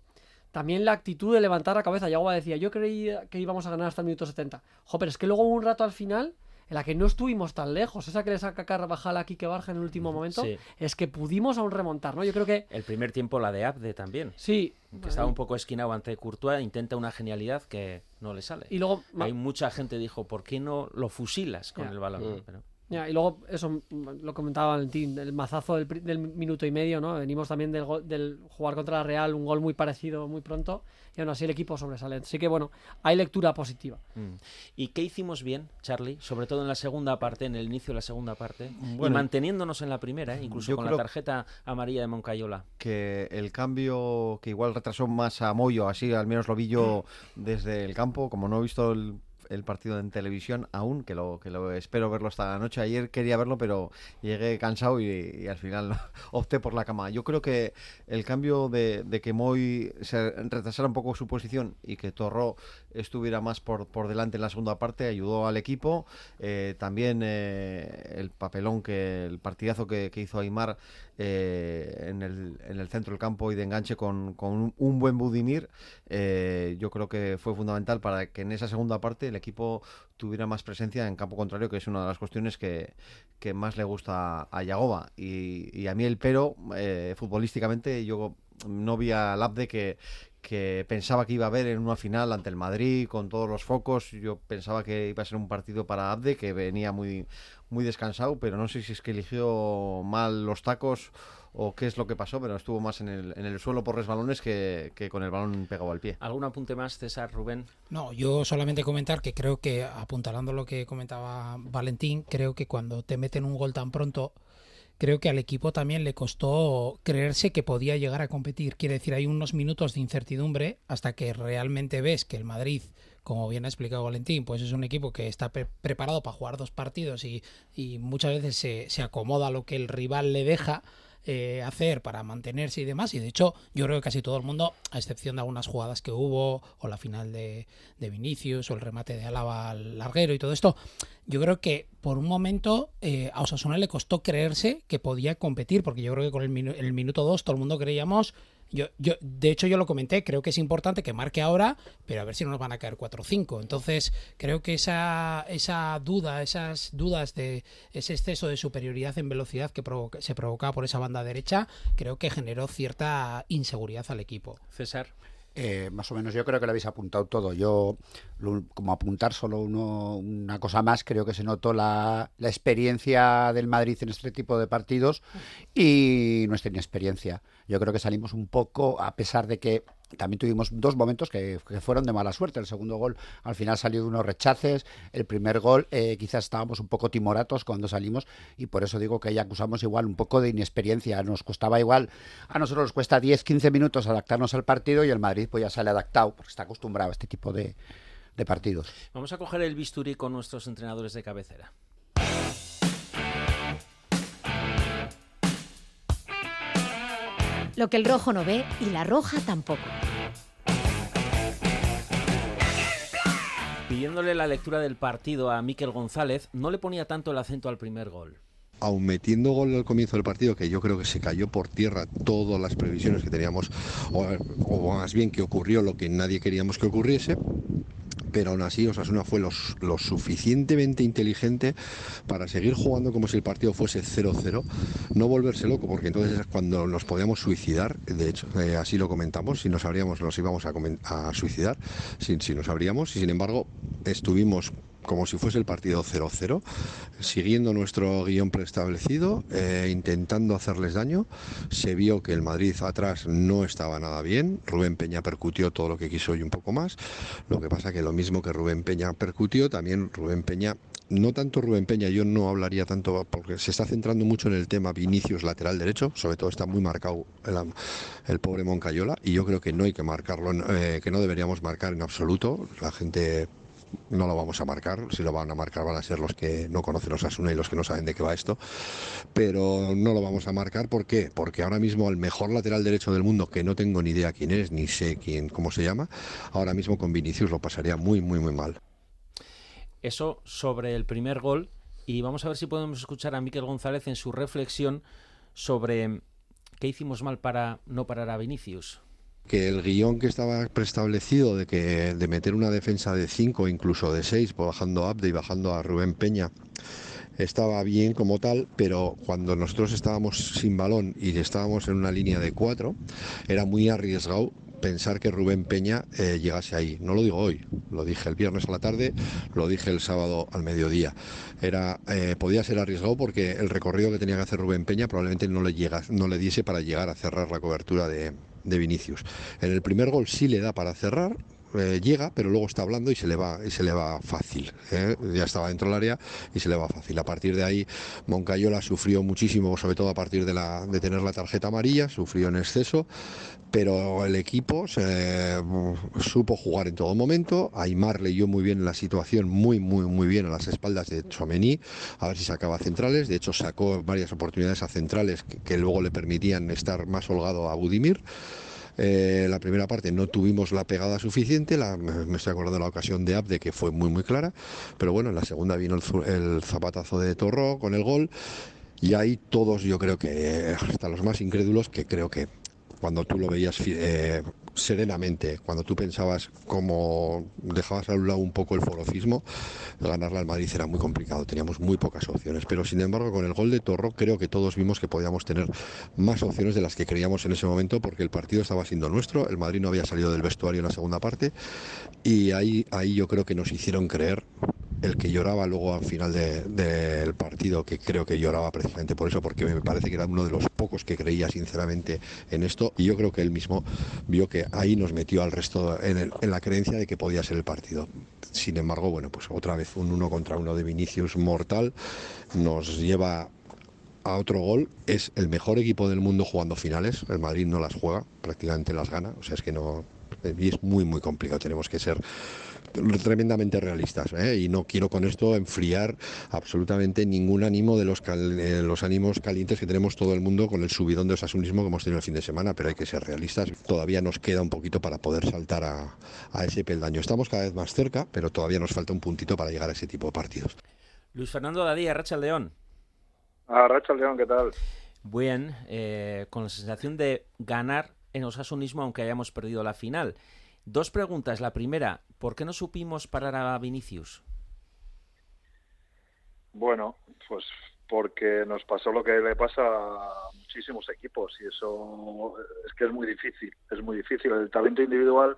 también la actitud de levantar la cabeza. Yagoba decía yo creía que íbamos a ganar hasta el minuto 70 jo es que luego un rato al final en la que no estuvimos tan lejos, esa que le saca Carvajal a Quique Barja en el último momento, Sí. es que pudimos aún remontar, ¿no? Yo creo que El primer tiempo la de Abde también. Sí. Que estaba un poco esquinado ante Courtois, intenta una genialidad que no le sale. Y luego- ma- Hay mucha gente dijo, ¿por qué no lo fusilas con Ya. el balón? Mm. Pero- Ya, y luego, eso mm, lo comentaba Valentín, el mazazo del, del minuto y medio, ¿no? Venimos también del, gol- del jugar contra la Real, un gol muy parecido muy pronto, y aún así el equipo sobresale. Así que bueno, hay lectura positiva. Mm. ¿Y qué hicimos bien, Charlie? Sobre todo en la segunda parte, en el inicio de la segunda parte, y manteniéndonos en la primera, ¿eh? incluso con la tarjeta amarilla de Moncayola. que el cambio que igual retrasó más a Moyo, así al menos lo vi yo desde el campo, como no he visto el, el partido en televisión aún, que lo, que lo espero verlo esta la noche. Ayer quería verlo, pero llegué cansado y, y al final opté por la cama. Yo creo que el cambio de, de que Moy se retrasara un poco su posición y que Torró estuviera más por, por delante en la segunda parte ayudó al equipo. Eh, también eh, el papelón que el partidazo que, que hizo Aymar eh, en, el, en el centro del campo y de enganche con, con un, buen Budimir, eh, yo creo que fue fundamental para que en esa segunda parte el equipo tuviera más presencia en campo contrario, que es una de las cuestiones que, que más le gusta a Yagoba. Y, y a mí el pero, eh, futbolísticamente, yo no vi al Abde que, que pensaba que iba a haber en una final ante el Madrid con todos los focos. Yo pensaba que iba a ser un partido para Abde, que venía muy, muy descansado, pero no sé si es que eligió mal los tacos o qué es lo que pasó, pero estuvo más en el, en el suelo por resbalones que, que con el balón pegado al pie. ¿Algún apunte más, César, Rubén? No, yo solamente comentar que creo que, apuntalando lo que comentaba Valentín, creo que cuando te meten un gol tan pronto, creo que al equipo también le costó creerse que podía llegar a competir. Quiere decir, hay unos minutos de incertidumbre hasta que realmente ves que el Madrid, como bien ha explicado Valentín, pues es un equipo que está pre- preparado para jugar dos partidos y, y muchas veces se, se acomoda lo que el rival le deja. Eh, hacer para mantenerse y demás y de hecho yo creo que casi todo el mundo a excepción de algunas jugadas que hubo o la final de, de Vinicius o el remate de Álava al larguero y todo esto yo creo que por un momento eh, a Osasuna le costó creerse que podía competir, porque yo creo que con el, el minuto 2 todo el mundo creíamos. Yo, yo, de hecho, yo lo comenté, creo que es importante que marque ahora, pero a ver si no nos van a caer 4 o 5. Entonces, creo que esa, esa duda, esas dudas de ese exceso de superioridad en velocidad que se provocaba por esa banda derecha, creo que generó cierta inseguridad al equipo. César. Eh, más o menos, yo creo que lo habéis apuntado todo. Yo, como apuntar solo uno, una cosa más, creo que se notó la, la experiencia del Madrid en este tipo de partidos y nuestra inexperiencia. Yo creo que salimos un poco, a pesar de que también tuvimos dos momentos que, que fueron de mala suerte. El segundo gol al final salió de unos rechaces. El primer gol eh, quizás estábamos un poco timoratos cuando salimos y por eso digo que ahí acusamos igual un poco de inexperiencia. Nos costaba igual, a nosotros nos cuesta 10-15 minutos adaptarnos al partido y el Madrid pues ya sale adaptado porque está acostumbrado a este tipo de, de partidos. Vamos a coger el bisturí con nuestros entrenadores de cabecera. Lo que el rojo no ve y la roja tampoco. Pidiéndole la lectura del partido a Miquel González, no le ponía tanto el acento al primer gol. aun metiendo gol al comienzo del partido, que yo creo que se cayó por tierra todas las previsiones que teníamos, o, o más bien que ocurrió lo que nadie queríamos que ocurriese, pero aún así Osasuna fue lo suficientemente inteligente para seguir jugando como si el partido fuese 0-0, no volverse loco, porque entonces es cuando nos podíamos suicidar, de hecho, eh, así lo comentamos, si nos abríamos nos íbamos a, suicidar, si, si nos abríamos, y sin embargo estuvimos como si fuese el partido 0-0, siguiendo nuestro guion preestablecido, eh, intentando hacerles daño. Se vio que el Madrid atrás no estaba nada bien. Rubén Peña percutió todo lo que quiso y un poco más. Lo que pasa que lo mismo que Rubén Peña percutió, también Rubén Peña, no tanto Rubén Peña, yo no hablaría tanto porque se está centrando mucho en el tema Vinicius lateral derecho, sobre todo está muy marcado el, pobre Moncayola y yo creo que no hay que marcarlo, eh, que no deberíamos marcar en absoluto. La gente no lo vamos a marcar, si lo van a marcar van a ser los que no conocen Osasuna y los que no saben de qué va esto, pero no lo vamos a marcar, ¿por qué? Porque ahora mismo el mejor lateral derecho del mundo, que no tengo ni idea quién es, ni sé quién, cómo se llama, ahora mismo con Vinicius lo pasaría muy, muy, muy mal. Eso sobre el primer gol. Y vamos a ver si podemos escuchar a Miquel González en su reflexión sobre qué hicimos mal para no parar a Vinicius. Que el guion que estaba preestablecido de que de meter una defensa de 5 incluso de 6 bajando a Abde y bajando a Rubén Peña estaba bien como tal, pero cuando nosotros estábamos sin balón y estábamos en una línea de 4 era muy arriesgado pensar que Rubén Peña eh, llegase ahí. No lo digo hoy, lo dije el viernes a la tarde, lo dije el sábado al mediodía. Era, eh, podía ser arriesgado porque el recorrido que tenía que hacer Rubén Peña probablemente no le, llega, no le diese para llegar a cerrar la cobertura de, de Vinicius. En el primer gol sí le da para cerrar, eh, llega, pero luego está hablando y se le va, y se le va fácil. ¿eh? Ya estaba dentro del área y se le va fácil. A partir de ahí, Moncayola sufrió muchísimo, sobre todo a partir de, la, tener la tarjeta amarilla, sufrió en exceso, pero el equipo mm, supo jugar en todo momento. Aymar leyó muy bien la situación, muy, muy, muy bien a las espaldas de Chomení, a ver si sacaba centrales. De hecho, sacó varias oportunidades a centrales que, que luego le permitían estar más holgado a Budimir. Eh, la primera parte no tuvimos la pegada suficiente, me estoy acordando de la ocasión de Abde que fue muy muy clara, pero bueno, en la segunda vino el, zapatazo de Torro con el gol Y ahí todos, yo creo que, hasta los más incrédulos, que creo que cuando tú lo veías eh, serenamente, cuando tú pensabas como dejabas a un lado un poco el forofismo, ganarle al Madrid era muy complicado, teníamos muy pocas opciones, pero sin embargo con el gol de Torro creo que todos vimos que podíamos tener más opciones de las que creíamos en ese momento porque el partido estaba siendo nuestro, el Madrid no había salido del vestuario en la segunda parte. Y ahí, ahí yo creo que nos hicieron creer el que lloraba luego al final de- del partido, que creo que lloraba precisamente por eso, porque me parece que era uno de los pocos que creía sinceramente en esto, y yo creo que él mismo vio que ahí nos metió al resto en, en la creencia de que podía ser el partido. Sin embargo, bueno, pues otra vez un uno contra uno de Vinicius mortal nos lleva a otro gol. Es el mejor equipo del mundo jugando finales. El Madrid no las juega, prácticamente las gana. O sea, es que no. Y es muy, muy complicado. Tenemos que ser tremendamente realistas ¿eh? y no quiero con esto enfriar absolutamente ningún ánimo de los, cal- eh, los ánimos calientes que tenemos todo el mundo con el subidón de osasunismo que hemos tenido el fin de semana, pero hay que ser realistas. Todavía nos queda un poquito para poder saltar a, a ese peldaño. Estamos cada vez más cerca, pero todavía nos falta un puntito para llegar a ese tipo de partidos. Luis Fernando Dadía, Racha León. Ah, Racha León, ¿qué tal? Bien, eh, con la sensación de ganar en Osasunismo aunque hayamos perdido la final. Dos preguntas. La primera, ¿por qué no supimos parar a Vinicius? Bueno, pues porque nos pasó lo que le pasa a muchísimos equipos y eso es que es muy difícil, es muy difícil. El talento individual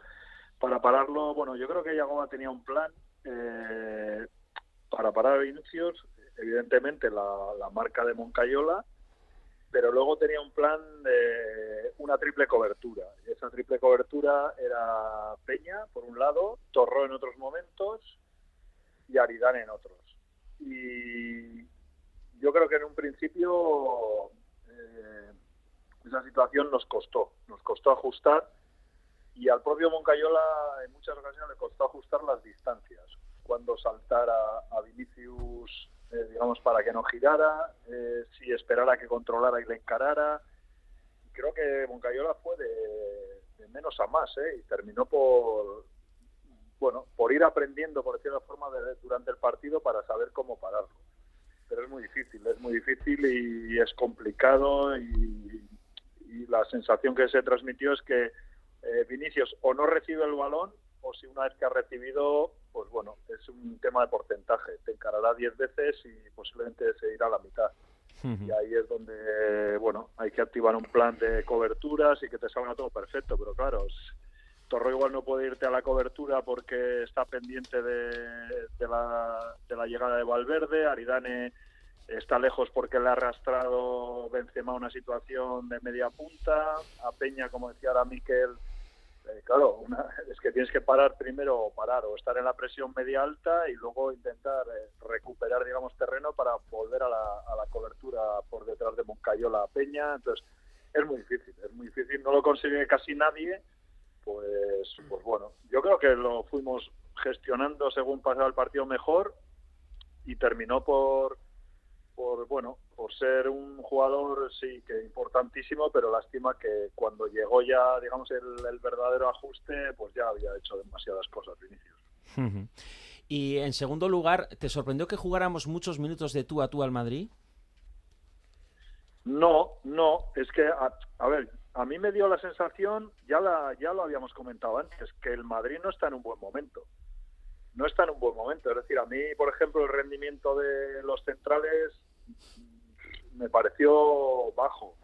para pararlo, bueno, yo creo que Yagoba tenía un plan eh, para parar a Vinicius, evidentemente la, la marca de Moncayola, pero luego tenía un plan de una triple cobertura. Esa triple cobertura era Peña, por un lado, Torró en otros momentos y Aridane en otros. Y yo creo que en un principio eh, esa situación nos costó, nos costó ajustar y al propio Moncayola en muchas ocasiones le costó ajustar las distancias, cuando saltar a Vinicius, eh, digamos, para que no girara, eh, si esperara que controlara y le encarara. Creo que Moncayola fue de, de menos a más, ¿eh? y terminó por, bueno, por ir aprendiendo, por decirlo de forma, durante el partido para saber cómo pararlo. Pero es muy difícil, es muy difícil y es complicado y, la sensación que se transmitió es que Vinicius o no recibe el balón o si una vez que ha recibido, pues bueno, es un tema de porcentaje. Te encarará 10 veces y posiblemente se irá a la mitad. Y ahí es donde, bueno, hay que activar un plan de coberturas y que te salga todo perfecto. Pero claro, Torro igual no puede irte a la cobertura porque está pendiente de, de la, de la llegada de Valverde. Aridane está lejos porque le ha arrastrado Benzema a una situación de media punta. A Peña, como decía ahora Miquel, eh, claro, una- es que tienes que parar primero o parar o estar en la presión media alta y luego intentar eh, recuperar, digamos, terreno para volver a la, a la cobertura por detrás de Moncayola Peña. Entonces, es muy difícil, es muy difícil. No lo consigue casi nadie. Pues, pues bueno, yo creo que lo fuimos gestionando según pasaba el partido mejor y terminó por, por bueno, por ser un jugador sí que importantísimo, pero lástima que cuando llegó ya, digamos, el, el verdadero ajuste, pues ya había hecho demasiadas cosas Vinicius. Ujú. Y en segundo lugar, ¿te sorprendió que jugáramos muchos minutos de tú a tú al Madrid? No, no, es que, a, a ver, a mí me dio la sensación, ya, la, ya lo habíamos comentado antes, que el Madrid no está en un buen momento. No está en un buen momento. Es decir, a mí, por ejemplo, el rendimiento de los centrales me pareció bajo.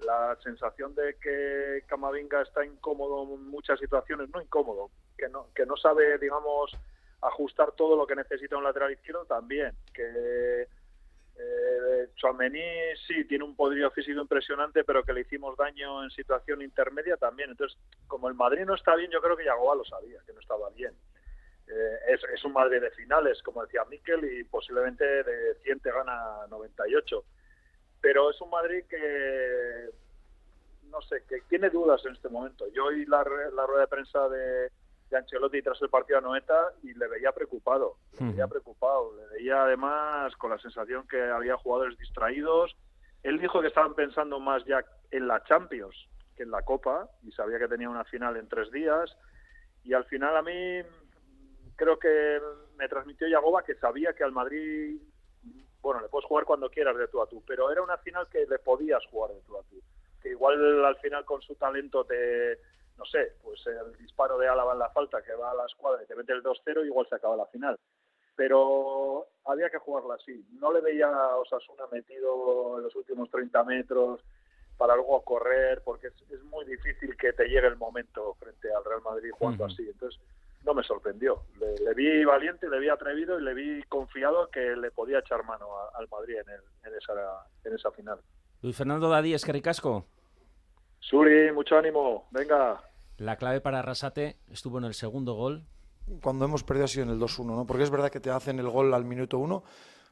La sensación de que Camavinga está incómodo en muchas situaciones, no incómodo, que no, que no sabe, digamos, ajustar todo lo que necesita un lateral izquierdo también, que eh, sí tiene un poderío físico impresionante, pero que le hicimos daño en situación intermedia también. Entonces, como el Madrid no está bien, yo creo que Yagoba lo sabía, que no estaba bien. Eh, es, es un Madrid de finales, como decía Miquel, y posiblemente de 100 te gana 98. Pero es un Madrid que, no sé, que tiene dudas en este momento. Yo oí la, la rueda de prensa de, de Ancelotti tras el partido a Noeta y le veía preocupado, le veía preocupado, le veía además con la sensación que había jugadores distraídos. Él dijo que estaban pensando más ya en la Champions que en la Copa y sabía que tenía una final en tres días. Y al final a mí creo que me transmitió Yagoba que sabía que al Madrid bueno, le puedes jugar cuando quieras de tú a tú, pero era una final que le podías jugar de tú a tú. Que igual al final con su talento te, no sé, pues el disparo de Álava en la falta que va a la escuadra y te mete el 2-0, igual se acaba la final. Pero había que jugarla así. No le veía a Osasuna metido en los últimos 30 metros para luego correr, porque es, es muy difícil que te llegue el momento frente al Real Madrid jugando así. Entonces, no me sorprendió. Le, le vi valiente, le vi atrevido y le vi confiado que le podía echar mano a- al Madrid en, el- en, esa, en esa final. Luis Fernando Dadí, es que ricasco. Suri, mucho ánimo. Venga. La clave para Arrasate estuvo en el segundo gol. cuando hemos perdido ha sido en el 2-1, ¿no? Porque es verdad que te hacen el gol al minuto 1,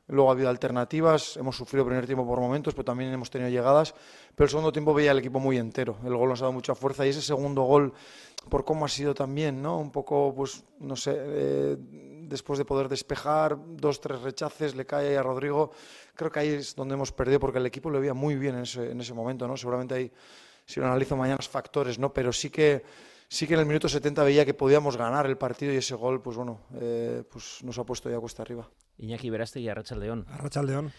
luego ha habido alternativas, hemos sufrido el primer tiempo por momentos, pero también hemos tenido llegadas, pero el segundo tiempo veía al equipo muy entero, el gol nos ha dado mucha fuerza y ese segundo gol, por cómo ha sido también, ¿no? Un poco, pues, no sé, eh, después de poder despejar, dos, tres rechaces, le cae a Rodrigo, creo que ahí es donde hemos perdido porque el equipo lo veía muy bien en ese, en ese momento, ¿no? Seguramente ahí, si lo analizo mañana, es factores, ¿no? Pero sí que sí que en el minuto 70 veía que podíamos ganar el partido y ese gol, pues bueno, eh, pues nos ha puesto ya cuesta arriba. Iñaki Veraste y Arracha León. Arracha León.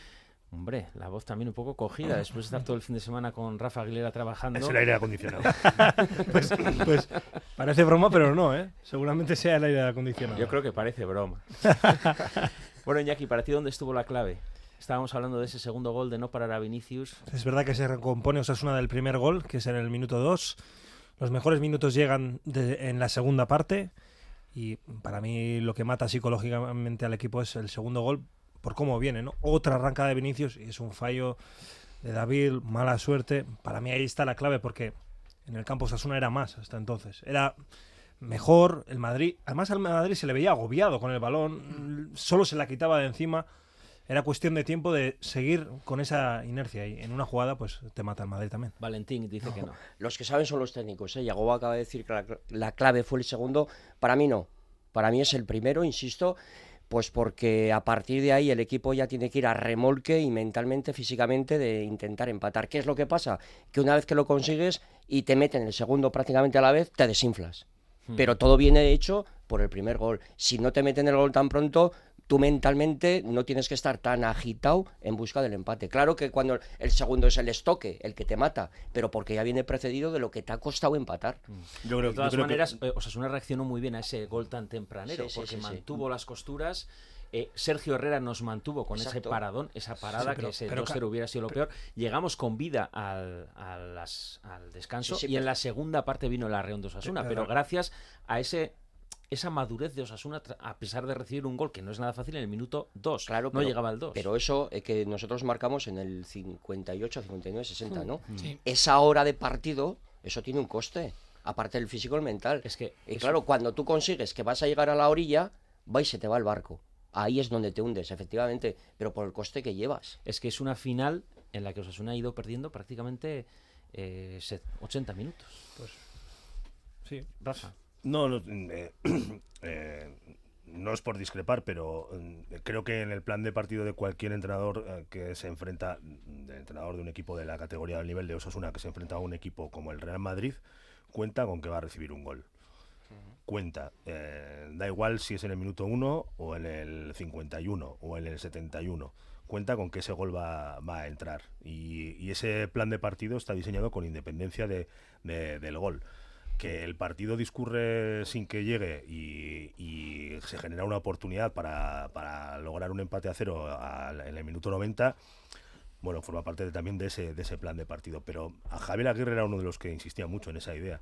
Hombre, la voz también un poco cogida después de estar todo el fin de semana con Rafa Aguilera trabajando. Es el aire acondicionado. pues, pues parece broma, pero no, ¿eh? Seguramente sea el aire acondicionado. Yo creo que parece broma. bueno, Iñaki, ¿para ti dónde estuvo la clave? Estábamos hablando de ese segundo gol de no parar a Vinicius. Es verdad que se recompone Osasuna del primer gol, que es en el minuto 2. Los mejores minutos llegan de- en la segunda parte. Y para mí lo que mata psicológicamente al equipo es el segundo gol por cómo viene, ¿no? Otra arranca de Vinicius y es un fallo de David, mala suerte. Para mí ahí está la clave porque en el campo Osasuna era más hasta entonces. Era mejor el Madrid. Además al Madrid se le veía agobiado con el balón, solo se la quitaba de encima. Era cuestión de tiempo de seguir con esa inercia y en una jugada pues te mata el Madrid también. Valentín dice que no. Los que saben son los técnicos. ¿eh? Yagoba acaba de decir que la, la clave fue el segundo. Para mí no. Para mí es el primero, insisto, pues porque a partir de ahí el equipo ya tiene que ir a remolque y mentalmente, físicamente, de intentar empatar. ¿Qué es lo que pasa? Que una vez que lo consigues y te meten el segundo prácticamente a la vez, te desinflas. Hmm. Pero todo viene hecho por el primer gol. Si no te meten el gol tan pronto, tú mentalmente no tienes que estar tan agitado en busca del empate. Claro que cuando el segundo es el estoque, el que te mata, pero porque ya viene precedido de lo que te ha costado empatar. Yo creo, de todas yo creo que- maneras, eh, Osasuna reaccionó muy bien a ese gol tan tempranero, Sí, sí, porque sí, sí. mantuvo las costuras. eh, Sergio Herrera nos mantuvo con ese paradón, esa parada Sí, pero- que ese pero 2-0 ca- hubiera sido lo peor. Llegamos con vida al, al descanso Sí, sí, y en la segunda parte vino el arreón de Osasuna, pero- gracias a ese esa madurez de Osasuna, a pesar de recibir un gol que no es nada fácil en el minuto 2, Claro, no pero- llegaba al 2. Pero eso eh, que nosotros marcamos en el 58, 59, 60, ¿no? Sí. Esa hora de partido, eso tiene un coste. Aparte del físico, el mental. Es que y eso- claro, cuando tú consigues que vas a llegar a la orilla, va y se te va el barco. Ahí es donde te hundes, efectivamente, pero por el coste que llevas. Es que es una final en la que Osasuna ha ido perdiendo prácticamente eh, se- 80 minutos. Pues sí. Rafa. No, no, eh, eh, no es por discrepar, pero mm, creo que en el plan de partido de cualquier entrenador eh, que se enfrenta, mm, del entrenador de un equipo de la categoría del nivel de Osasuna, que se enfrenta a un equipo como el Real Madrid, cuenta con que va a recibir un gol. Cuenta. Eh, da igual si es en el minuto 1 o en el 51 o en el 71. Cuenta con que ese gol va, va a entrar. Y, y ese plan de partido está diseñado con independencia de- de- del gol que el partido discurre sin que llegue y, se genera una oportunidad para, para lograr un empate a cero en el minuto 90, bueno, forma parte de- también de ese, de ese plan de partido. Pero a Javier Aguirre era uno de los que insistía mucho en esa idea.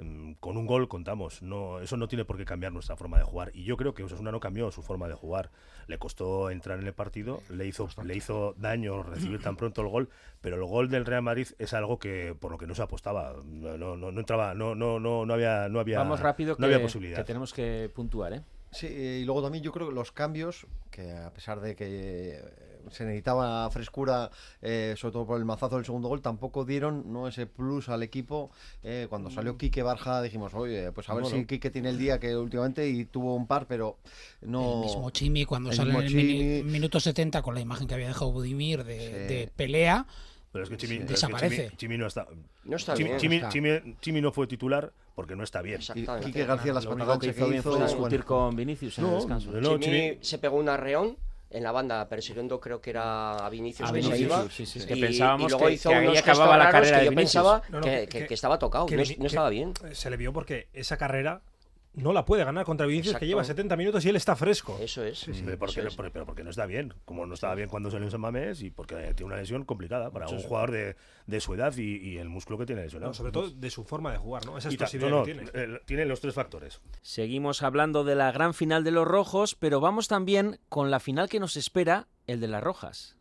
Mm, Con un gol contamos, no, eso no tiene por qué cambiar nuestra forma de jugar. Y yo creo que Osasuna no cambió su forma de jugar. Le costó entrar en el partido, le hizo, le hizo daño recibir tan pronto el gol, pero el gol del Real Madrid es algo que por lo que no se apostaba. No, no, no, no entraba, no, no, no, no había, no había, Vamos rápido no que, había posibilidad. que tenemos que puntuar, ¿eh? Sí, y luego también yo creo que los cambios, que a pesar de que eh, se necesitaba frescura, eh, sobre todo por el mazazo del segundo gol, tampoco dieron no ese plus al equipo. Eh, cuando salió Quique Barja dijimos, oye, pues a ver Bueno. si Quique tiene el día que últimamente y tuvo un par, pero no... El mismo Chimi cuando el sale en el Chimi. minuto 70 con la imagen que había dejado Budimir de, Sí. de pelea. Pero es que Chimi, Sí. que no está. No está Chimi, bien, Chimi- no está. Chimi- Chimi no fue titular porque no está bien. Exactamente. Quique García las patadas que hizo bien fue discutir con Vinicius en el descanso. no, Chimi Chimi- se pegó un arreón en la banda persiguiendo creo que era a Vinicius A que se Vinicius, iba sí, sí, sí. y, Que pensábamos y luego que- hizo que ahí unos acababa la carrera que de yo Vinicius. pensaba No, no, que, que- que estaba tocado, que no, que estaba bien. Se le vio porque esa carrera no la puede ganar contra Vinicius, Exacto. que lleva 70 minutos y él está fresco. Eso es. Porque, no- pero porque no está bien, como no estaba bien cuando salió en San Mamés y porque tiene una lesión complicada para Sí, un sí. jugador de, de su edad y, y el músculo que tiene lesionado. No, sobre todo de su forma de jugar, ¿no? Esa explosividad no, no, que tiene. eh, tiene los tres factores. Seguimos hablando de la gran final de los rojos, pero vamos también con la final que nos espera, el de las rojas.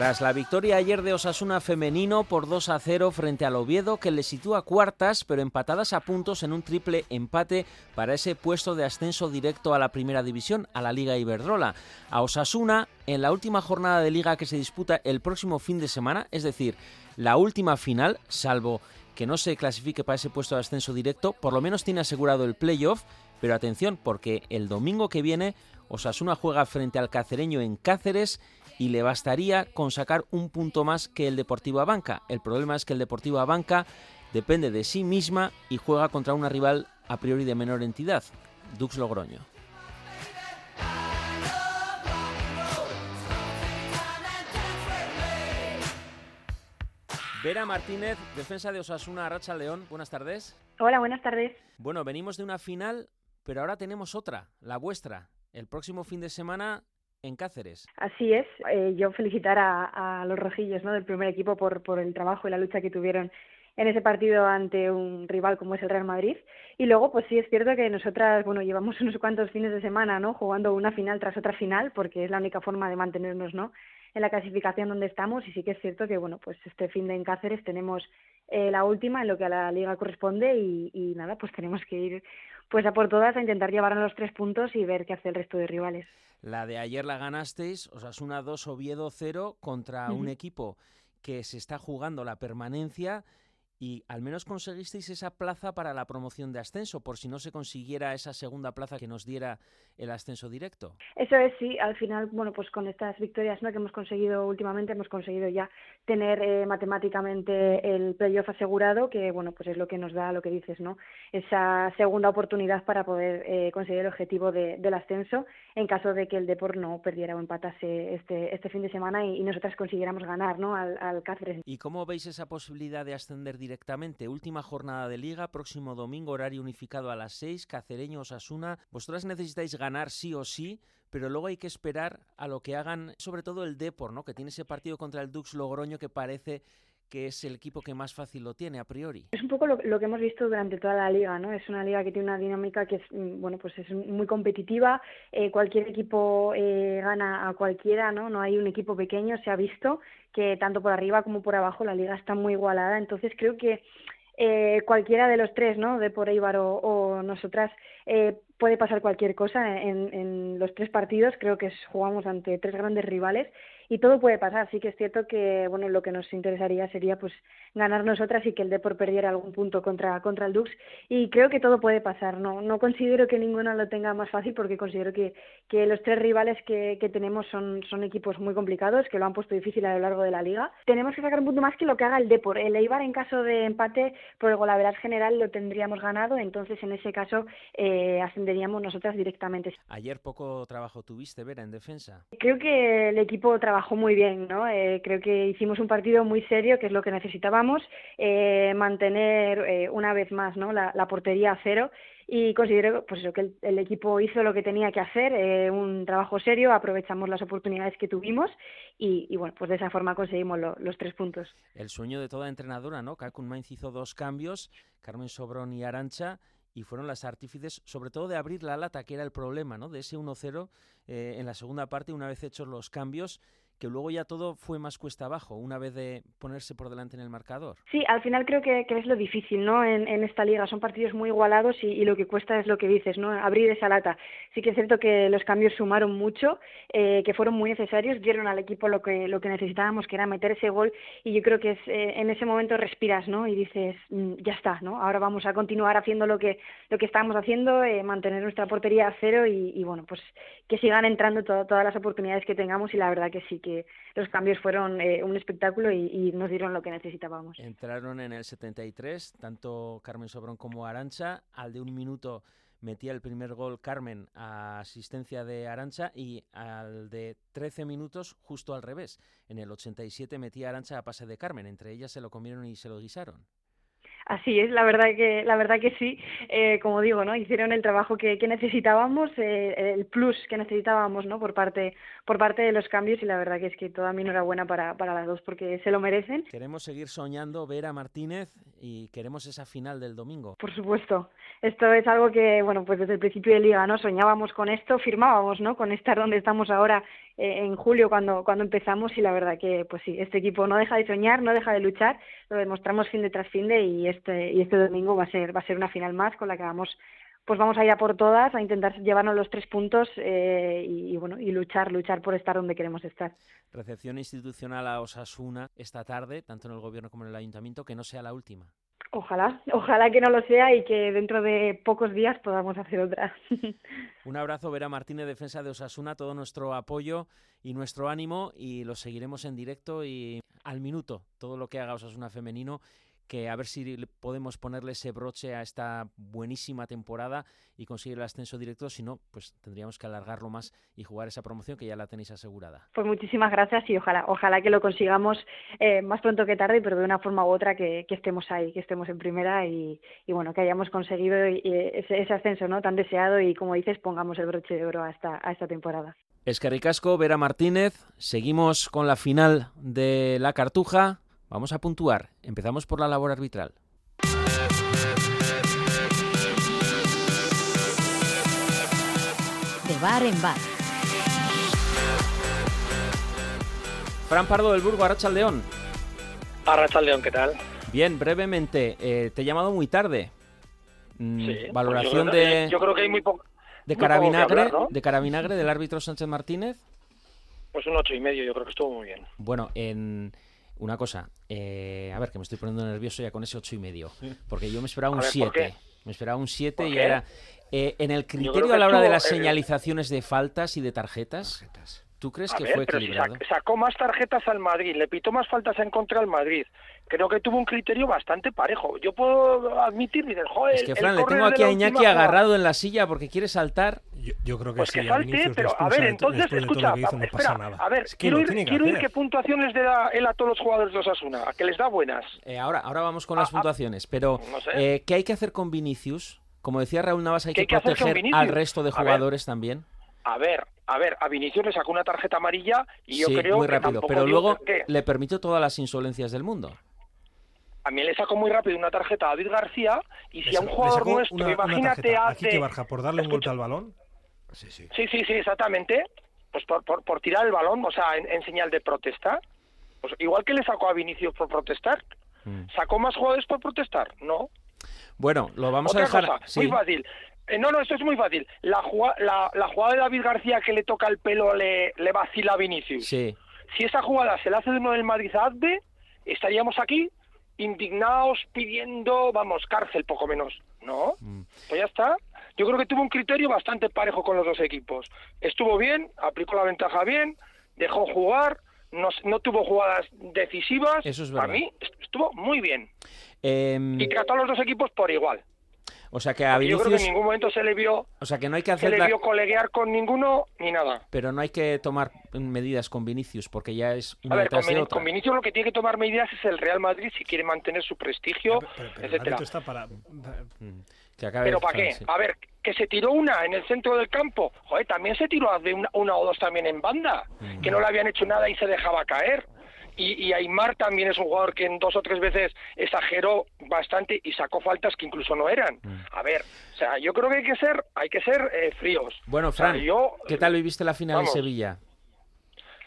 Tras la victoria ayer de Osasuna femenino por 2 a 0 frente al Oviedo, que le sitúa cuartas, pero empatadas a puntos en un triple empate para ese puesto de ascenso directo a la primera división, a la Liga Iberdrola. A Osasuna, en la última jornada de liga que se disputa el próximo fin de semana, es decir, la última final, salvo que no se clasifique para ese puesto de ascenso directo, por lo menos tiene asegurado el playoff, pero atención, porque el domingo que viene Osasuna juega frente al cacereño en Cáceres y le bastaría con sacar un punto más que el Deportivo Abanca. El problema es que el Deportivo Abanca depende de sí misma y juega contra una rival a priori de menor entidad, Dux Logroño. Vera Martínez, defensa de Osasuna, Racha León, buenas tardes. Hola, buenas tardes. Bueno, venimos de una final, pero ahora tenemos otra, la vuestra, el próximo fin de semana en Cáceres. Así es. Eh, yo felicitar a, a los rojillos ¿no? del primer equipo por, el trabajo y la lucha que tuvieron en ese partido ante un rival como es el Real Madrid. Y luego, pues sí es cierto que nosotras, bueno, llevamos unos cuantos fines de semana, ¿no? Jugando una final tras otra final, porque es la única forma de mantenernos, ¿no? En la clasificación donde estamos. Y sí que es cierto que, bueno, pues este fin de en Cáceres tenemos eh, la última en lo que a la liga corresponde y, y nada, pues tenemos que ir pues a por todas a intentar llevarnos los tres puntos y ver qué hace el resto de rivales. La de ayer la ganasteis, Osasuna 2, Oviedo 0 contra un equipo que se está jugando la permanencia y al menos conseguisteis esa plaza para la promoción de ascenso, por si no se consiguiera esa segunda plaza que nos diera el ascenso directo. Eso es, sí, al final, bueno, pues con estas victorias ¿no? que hemos conseguido últimamente, hemos conseguido ya tener eh, matemáticamente el playoff asegurado, que bueno, pues es lo que nos da lo que dices, ¿no? Esa segunda oportunidad para poder eh, conseguir el objetivo de- del ascenso en caso de que el Depor no perdiera o empatase este, este fin de semana y, y nosotras consiguiéramos ganar, ¿no? Al, al Cáceres. ¿Y cómo veis esa posibilidad de ascender directamente? Última jornada de liga, próximo domingo, horario unificado a las 6, Cacereño, Osasuna. Vosotras necesitáis ganar sí o sí, pero luego hay que esperar a lo que hagan, sobre todo el Depor, ¿no? Que tiene ese partido contra el Dux Logroño que parece que es el equipo que más fácil lo tiene a priori. Es un poco lo, lo que hemos visto durante toda la liga, ¿no? Es una liga que tiene una dinámica que es, mm, bueno, pues es muy competitiva. eh, cualquier equipo eh, gana a cualquiera, ¿no? No hay un equipo pequeño. Se ha visto que tanto por arriba como por abajo la liga está muy igualada. Entonces creo que eh, cualquiera de los tres, ¿no? De por Eibar o, o nosotras eh, puede pasar cualquier cosa en, los tres partidos. Creo que jugamos ante tres grandes rivales y todo puede pasar. Sí que es cierto que bueno lo que nos interesaría sería pues ganar nosotras y que el Depor perdiera algún punto contra contra el Dux y creo que todo puede pasar. No no considero que ninguno lo tenga más fácil porque considero que, que los tres rivales que, que tenemos son son equipos muy complicados que lo han puesto difícil a lo largo de la liga. Tenemos que sacar un punto más que lo que haga el Depor. El Eibar en caso de empate por el golaveras general lo tendríamos ganado, entonces en ese caso eh, ascenderíamos nosotras directamente. Ayer poco trabajo tuviste, Vera, en defensa. Creo que el equipo trabajó muy bien, ¿no? Eh, creo que hicimos un partido muy serio, que es lo que necesitábamos, eh, mantener eh, una vez más, ¿no? La, la portería a cero y considero, pues eso, que el, el equipo hizo lo que tenía que hacer, eh, un trabajo serio, aprovechamos las oportunidades que tuvimos y, y bueno, pues de esa forma conseguimos lo- los tres puntos. El sueño de toda entrenadora, ¿no? Kakun Mainz hizo dos cambios, Carmen Sobrón y Arancha, y fueron las artífices, sobre todo de abrir la lata, que era el problema, ¿no? De ese 1-0 eh, en la segunda parte, una vez hechos los cambios, que luego ya todo fue más cuesta abajo, una vez de ponerse por delante en el marcador. Sí, al final creo que, es lo difícil, ¿no? En, en esta liga son partidos muy igualados y, lo que cuesta es lo que dices, ¿no? Abrir esa lata. Sí que es cierto que los cambios sumaron mucho, eh, que fueron muy necesarios, dieron al equipo lo que lo que necesitábamos, que era meter ese gol y yo creo que es eh, en ese momento respiras, ¿no? Y dices, mm, ya está, ¿no? Ahora vamos a continuar haciendo lo que lo que estábamos haciendo, eh, mantener nuestra portería a cero y, bueno, pues que sigan entrando to- todas las oportunidades que tengamos y la verdad que sí, que los cambios fueron eh, un espectáculo y, y, nos dieron lo que necesitábamos. Entraron en el 73, tanto Carmen Sobrón como Arancha, al de un minuto metía el primer gol Carmen a asistencia de Arancha y al de 13 minutos justo al revés. En el 87 metía Arancha a pase de Carmen, entre ellas se lo comieron y se lo guisaron. Así es, la verdad que, la verdad que sí. Eh, como digo, ¿no? Hicieron el trabajo que, que necesitábamos, eh, el plus que necesitábamos, ¿no? Por parte, por parte de los cambios y la verdad que es que toda mi enhorabuena para, para las dos porque se lo merecen. Queremos seguir soñando ver a Martínez y queremos esa final del domingo. Por supuesto. Esto es algo que, bueno, pues desde el principio de liga, ¿no? Soñábamos con esto, firmábamos, ¿no? Con estar donde estamos ahora en julio cuando, cuando empezamos y la verdad que, pues sí, este equipo no deja de soñar, no deja de luchar, lo demostramos fin de tras fin de y este, y este domingo va a ser, va a ser una final más con la que vamos pues vamos a ir a por todas, a intentar llevarnos los tres puntos eh, y, y, bueno, y luchar, luchar por estar donde queremos estar. Recepción institucional a Osasuna esta tarde, tanto en el gobierno como en el ayuntamiento, que no sea la última. Ojalá, ojalá que no lo sea y que dentro de pocos días podamos hacer otra. Un abrazo, Vera Martínez, defensa de Osasuna, todo nuestro apoyo y nuestro ánimo y lo seguiremos en directo y al minuto todo lo que haga Osasuna femenino que a ver si podemos ponerle ese broche a esta buenísima temporada y conseguir el ascenso directo, si no, pues tendríamos que alargarlo más y jugar esa promoción que ya la tenéis asegurada. Pues muchísimas gracias y ojalá, ojalá que lo consigamos eh, más pronto que tarde, pero de una forma u otra que, que estemos ahí, que estemos en primera y, y bueno, que hayamos conseguido ese, ese, ascenso no tan deseado y como dices, pongamos el broche de oro a esta, a esta temporada. Es que ricasco, Vera Martínez, seguimos con la final de la Cartuja. Vamos a puntuar. Empezamos por la labor arbitral. De bar en bar. Fran Pardo del Burgo, Arrachaldeón. Arrachaldeón, ¿qué tal? Bien, brevemente, eh, te he llamado muy tarde. Mm, Sí, valoración pues yo, de, yo creo que hay muy poco. de muy poco que Carabinagre, hablar, ¿no? de Carabinagre, del árbitro Sánchez Martínez. Pues un ocho y medio, yo creo que estuvo muy bien. Bueno, en una cosa, eh, a ver, que me estoy poniendo nervioso ya con ese ocho y medio, porque yo me esperaba un ver, ¿por 7. qué? Me esperaba un 7 ¿Por y era eh, en el criterio a la hora de estuvo, las eh, señalizaciones de faltas y de tarjetas. ¿Tú crees A que ver, fue si equilibrado? sac- sacó más tarjetas al Madrid, le pitó más faltas en contra al Madrid. Creo que tuvo un criterio bastante parejo. Yo puedo admitir, dices, joder, Es que Fran, le tengo aquí a Iñaki agarrado en la silla porque quiere saltar. Yo, yo creo que Pues sí, que a salte, Vinicius le pero a ver, entonces, después de todo escucha, lo que hizo, no espera, pasa nada. a ver, Es que quiero, ir, que quiero ir qué puntuaciones le da él a todos los jugadores de Osasuna, a que les da buenas. Eh, ahora, ahora vamos con las puntuaciones, pero no sé. eh, ¿qué hay que hacer con Vinicius? Como decía Raúl Navas, hay ¿Qué que que proteger al resto de A ver. jugadores también. A ver, a ver, a Vinicius le sacó una tarjeta amarilla y yo sí, creo muy que rápido, tampoco pero luego que- le permitió todas las insolencias del mundo. Mí le sacó muy rápido una tarjeta a David García y si a un jugador nuestro, una- una imagínate tarjeta a hace... Quique Barja por darle un golpe al balón. Sí, sí, sí, exactamente. Pues por, por, por tirar el balón, o sea, en, en señal de protesta. Pues igual que le sacó a Vinicius por protestar. Mm. ¿Sacó más jugadores por protestar? No. Bueno, lo vamos Otra a dejar. cosa, sí. muy fácil. Eh, no, no, esto es muy fácil. La, jugada- la, la jugada de David García que le toca el pelo le, le vacila a Vinicius. Sí. Si esa jugada se la hace de uno del Madrid a estaríamos aquí indignados pidiendo, vamos, cárcel poco menos. No, Mm. pues ya está. Yo creo que tuvo un criterio bastante parejo con los dos equipos. Estuvo bien, aplicó la ventaja bien, dejó jugar, no, no tuvo jugadas decisivas. Eso es verdad. mí est- estuvo muy bien. Em, Y trató a los dos equipos por igual. O sea que a Yo creo que en Vinicius, ningún momento se le vio, o sea que no hay que se hacer le la- vio coleguear con ninguno ni nada. pero no hay que tomar medidas con Vinicius porque ya es A una ver, con, detrás de otra. con Vinicius lo que tiene que tomar medidas es el Real Madrid si quiere mantener su prestigio, Pero el etcétera. está para... Mm. Que acabe ¿Pero para qué? sí. A ver, que se tiró una en el centro del campo. Joder, también se tiró de una, una o dos también en banda, Mm. que no le habían hecho nada y se dejaba caer. Y, y Aymar también es un jugador que en dos o tres veces exageró bastante y sacó faltas que incluso no eran. Mm. A ver, o sea, yo creo que hay que ser, hay que ser eh, fríos. Bueno, O sea, Fran, yo, ¿qué tal viviste la final vamos. en Sevilla?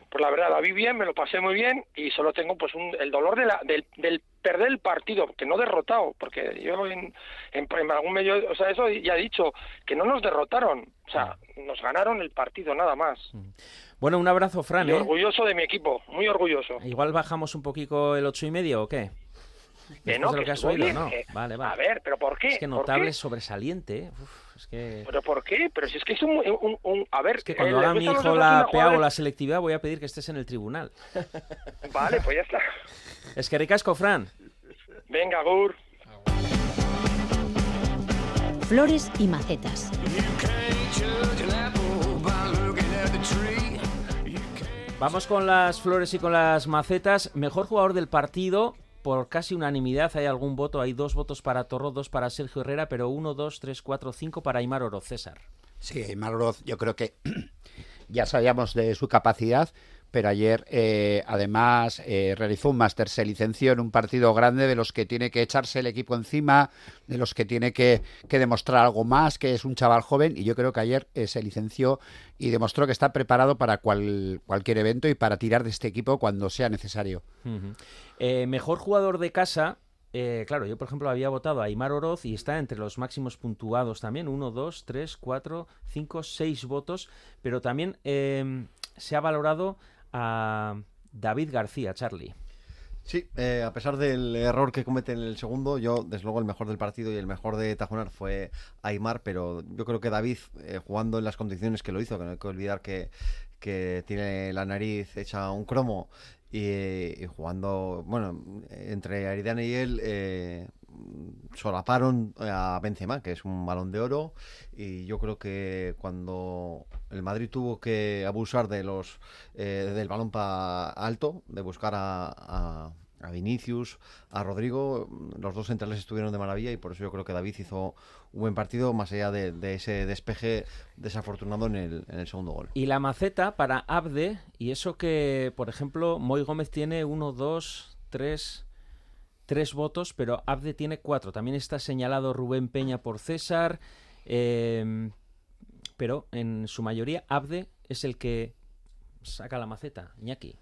pues la verdad la vi bien, me lo pasé muy bien y solo tengo pues un- el dolor de la, del, del perder el partido, que no derrotado, porque yo en, en, en algún medio, o sea, eso ya he dicho, que no nos derrotaron, o sea, nos ganaron el partido nada más. Bueno, un abrazo, Fran, Y ¿eh? orgulloso de mi equipo, muy orgulloso. Igual bajamos un poquito el ocho y medio o qué? Que no, de lo que que has oído, bien, ¿no? que- Vale, vale. A ver, pero ¿por qué? Es que ¿Por notable, qué? sobresaliente. ¿eh? Uf. es que... ¿Pero por qué? Pero si es que es un... un- un- a ver... Es que cuando eh, haga mi hijo la PA o la selectividad voy a pedir que estés en el tribunal. Vale, pues ya está. Es que ricasco, Fran. Venga, Gur. Flores y macetas. Vamos con las flores y con las macetas. Mejor jugador del partido, por casi unanimidad, hay algún voto. Hay dos votos para Torro, dos para Sergio Herrera, pero uno, dos, tres, cuatro, cinco para Aymar Oroz. César. Sí, Aymar Oroz, yo creo que ya sabíamos de su capacidad, pero ayer eh, además eh, realizó un máster, se licenció en un partido grande de los que tiene que echarse el equipo encima, de los que tiene que, que demostrar algo más, que es un chaval joven, y yo creo que ayer eh, se licenció y demostró que está preparado para cual- cualquier evento y para tirar de este equipo cuando sea necesario. Mejor jugador de casa. claro, yo por ejemplo había votado a Aymar Oroz y está entre los máximos puntuados también. Uno, dos, tres, cuatro, cinco, seis votos. Pero también se ha valorado a David García, Charlie. Sí, eh, a pesar del error que comete en el segundo, yo, desde luego, el mejor del partido y el mejor de Tajonar fue Aymar, pero yo creo que David, eh, jugando en las condiciones que lo hizo, que no hay que olvidar que, que tiene la nariz hecha un cromo y, jugando, bueno, entre Aridane y él, eh, solaparon a Benzema, que es un balón de oro, y yo creo que cuando el Madrid tuvo que abusar de los eh, del balón pa alto, de buscar a, a- a Vinicius, a Rodrigo, los dos centrales estuvieron de maravilla y por eso yo creo que David hizo un buen partido, más allá de, de ese despeje desafortunado en el, en el segundo gol. Y la maceta para Abde, y eso que, por ejemplo, Moy Gómez tiene uno, dos, tres, tres votos, pero Abde tiene cuatro. También está señalado Rubén Peña por César, eh, pero en su mayoría Abde es el que saca la maceta, Iñaki.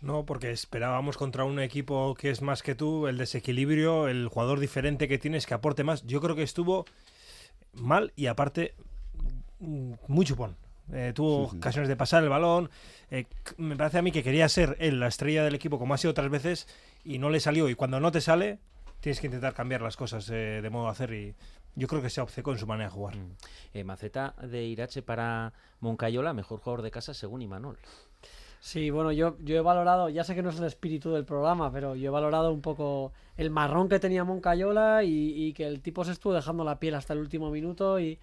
No, porque esperábamos contra un equipo que es más que tú, el desequilibrio, el jugador diferente que tienes que aporte más. Yo creo que estuvo mal y aparte mm, muy chupón. Eh, tuvo Sí, sí. ocasiones de pasar el balón. eh, me parece a mí que quería ser él la estrella del equipo como ha sido otras veces y no le salió. Y cuando no te sale, tienes que intentar cambiar las cosas eh, de modo de hacer y yo creo que se obcecó en su manera de jugar. Eh, maceta de Irache para Moncayola, mejor jugador de casa según Imanol. Sí, bueno, yo, yo he valorado, ya sé que no es el espíritu del programa, pero yo he valorado un poco el marrón que tenía Moncayola y, y que el tipo se estuvo dejando la piel hasta el último minuto y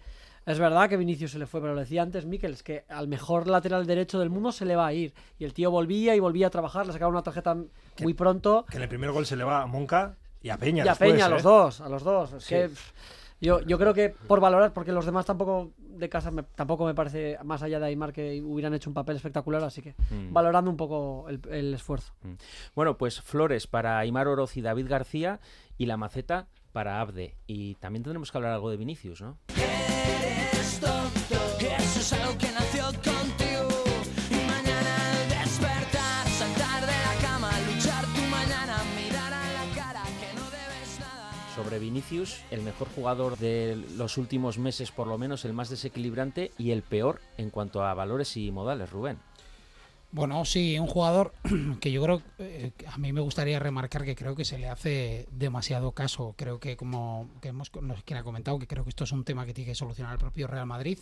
es verdad que Vinicius se le fue, pero lo decía antes Mikel, es que al mejor lateral derecho del mundo se le va a ir y el tío volvía y volvía a trabajar, le sacaba una tarjeta muy pronto Que en el primer gol se le va a Monca y a Peña. y a después, Peña, a ¿eh? los dos, a los dos. Es Sí. que pff, yo, yo creo que por valorar, porque los demás tampoco de casa me- tampoco me parece, más allá de Aymar, que hubieran hecho un papel espectacular, así que Mm. valorando un poco el, el esfuerzo. Bueno, pues flores para Aymar Oroz y David García y la maceta para Abde. Y también tendremos que hablar algo de Vinicius, ¿no? Eres tonto, eso es algo que nació contigo. Y mañana al despertar, saltar de la cama, luchar tu mañana, mirar a la cara que no debes nada. Sobre Vinicius, el mejor jugador de los últimos meses, por lo menos el más desequilibrante y el peor en cuanto a valores y modales, Rubén. Bueno, sí, un jugador que yo creo, eh, que a mí me gustaría remarcar que creo que se le hace demasiado caso. Creo que como que hemos, no sé quién ha comentado, que creo que esto es un tema que tiene que solucionar el propio Real Madrid,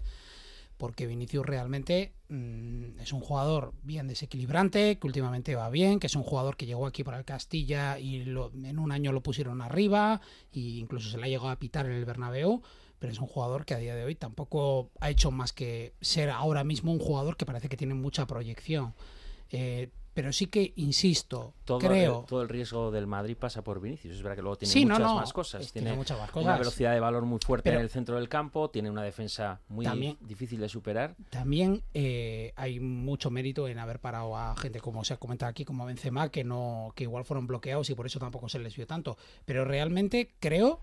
porque Vinicius realmente mm, es un jugador bien desequilibrante, que últimamente va bien, que es un jugador que llegó aquí para el Castilla y en un año lo pusieron arriba e incluso se le ha llegado a pitar en el Bernabéu, pero es un jugador que a día de hoy tampoco ha hecho más que ser ahora mismo un jugador que parece que tiene mucha proyección. Eh, pero sí que, insisto, Todo, creo... el, todo el riesgo del Madrid pasa por Vinicius. Es verdad que luego tiene Sí, muchas no, más cosas. es- tiene muchas más una cosas. velocidad de valor muy fuerte Pero- en el centro del campo, tiene una defensa muy También- difícil de superar. También eh, hay mucho mérito en haber parado a gente como se ha comentado aquí, como Benzema, que no, que igual fueron bloqueados y por eso tampoco se les vio tanto. Pero realmente creo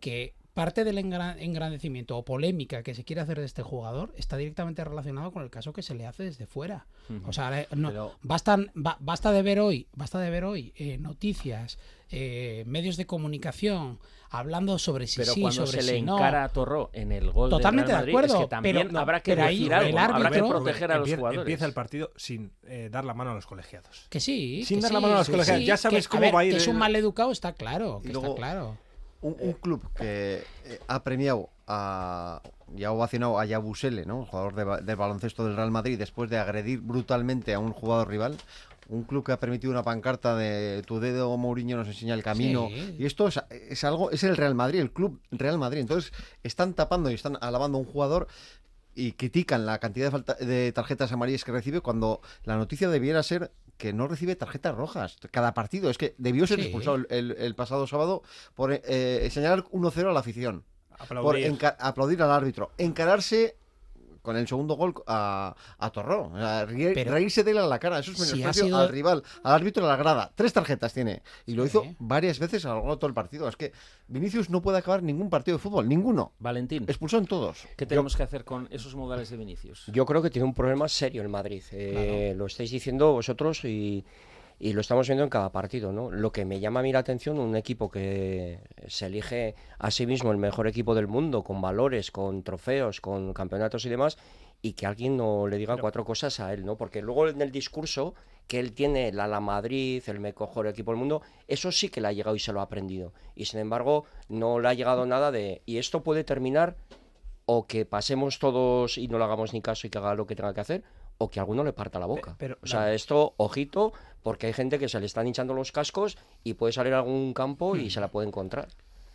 que parte del engra- engrandecimiento o polémica que se quiere hacer de este jugador está directamente relacionado con el caso que se le hace desde fuera. O sea, no- Pero- bastan, ba- basta de ver hoy, basta de ver hoy eh, noticias, eh, medios de comunicación hablando sobre si pero sí, cuando sobre se le si no. encara a Torro en el gol Totalmente de Real Madrid, acuerdo, es que también pero no, habrá que pero ahí decir algo, habrá que árbitro- proteger a los Empie- jugadores. Empieza el partido sin eh, dar la mano a los colegiados. Que sí. Sin que dar sí, la mano a los sí, colegiados. sí, ya sabes que, cómo ver, va a ir. que es un mal educado, está claro. Y Que luego- está claro. Un, un club que eh, ha premiado a y ha ovacionado a Yabusele, ¿no? El jugador de, del baloncesto del Real Madrid, después de agredir brutalmente a un jugador rival. Un club que ha permitido una pancarta de tu dedo Mourinho nos enseña el camino. Sí. Y esto es, es algo, es el Real Madrid, el club Real Madrid. Entonces, están tapando y están alabando a un jugador y critican la cantidad de, falta- de tarjetas amarillas que recibe cuando la noticia debiera ser que no recibe tarjetas rojas cada partido. Es que debió ser Sí. expulsado el, el- el pasado sábado por eh, señalar 1-0 a la afición. Por Aplaudir. aplaudir al árbitro. Encararse con el segundo gol a, a Torró. Rie- Pero- reírse de él a la cara. Eso es Si menosprecio sido- al rival, al árbitro de la grada. Tres tarjetas tiene. Y lo hizo varias veces a lo largo de todo el partido. Es que Vinicius no puede acabar ningún partido de fútbol. Ninguno. Valentín. Expulsó en todos. ¿Qué tenemos que hacer con esos modales de Vinicius? Yo creo que tiene un problema serio el Madrid. Eh, Lo estáis diciendo vosotros y, y lo estamos viendo en cada partido. ¿no? Lo que me llama a mí la atención, un equipo que se elige a sí mismo el mejor equipo del mundo, con valores, con trofeos, con campeonatos y demás, y que alguien no le diga cuatro cosas a él, ¿no? Porque luego en el discurso que él tiene, la la Madrid, el mejor equipo del mundo, eso sí que le ha llegado y se lo ha aprendido. Y sin embargo, no le ha llegado nada de... Y esto puede terminar o que pasemos todos y no le hagamos ni caso y que haga lo que tenga que hacer, o que alguno le parta la boca. pero- o sea, esto, ojito, porque hay gente que se le están hinchando los cascos y puede salir a algún campo y se la puede encontrar.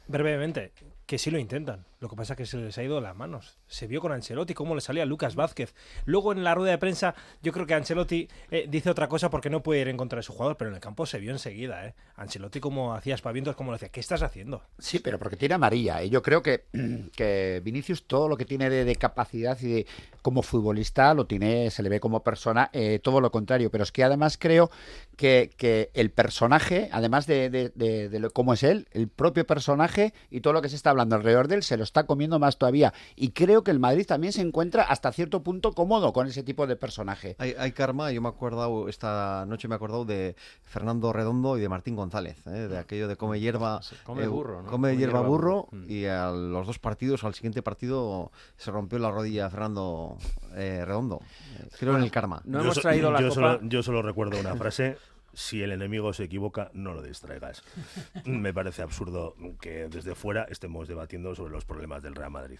Brevemente, que sí lo intentan. Lo que pasa es que se les ha ido las manos. Se vio con Ancelotti cómo le salía a Lucas Vázquez. Luego en la rueda de prensa, yo creo que Ancelotti eh, dice otra cosa porque no puede ir en contra de su jugador, pero en el campo se vio enseguida. ¿eh? Ancelotti como hacía espavientos, como le decía, ¿qué estás haciendo? Sí, pero porque tiene amarilla. ¿eh? Yo creo que, que Vinicius todo lo que tiene de, de capacidad y de como futbolista lo tiene, se le ve como persona, eh, todo lo contrario. Pero es que además creo que, que el personaje, además de, de- de- cómo es él, el propio personaje y todo lo que se está hablando alrededor de él, se lo está comiendo más todavía. Y creo que el Madrid también se encuentra hasta cierto punto cómodo con ese tipo de personaje. Hay, hay karma, yo me he acordado, esta noche me he acordado de Fernando Redondo y de Martín González, ¿eh? de aquello de come hierba, come eh, burro, ¿no? come Come hierba hierba burro, burro. y a los dos partidos, al siguiente partido, se rompió la rodilla Fernando eh, Redondo. Eh, Creo en el karma. yo so- yo Solo, yo solo recuerdo una frase. Si el enemigo se equivoca, no lo distraigas. Me parece absurdo que desde fuera estemos debatiendo sobre los problemas del Real Madrid.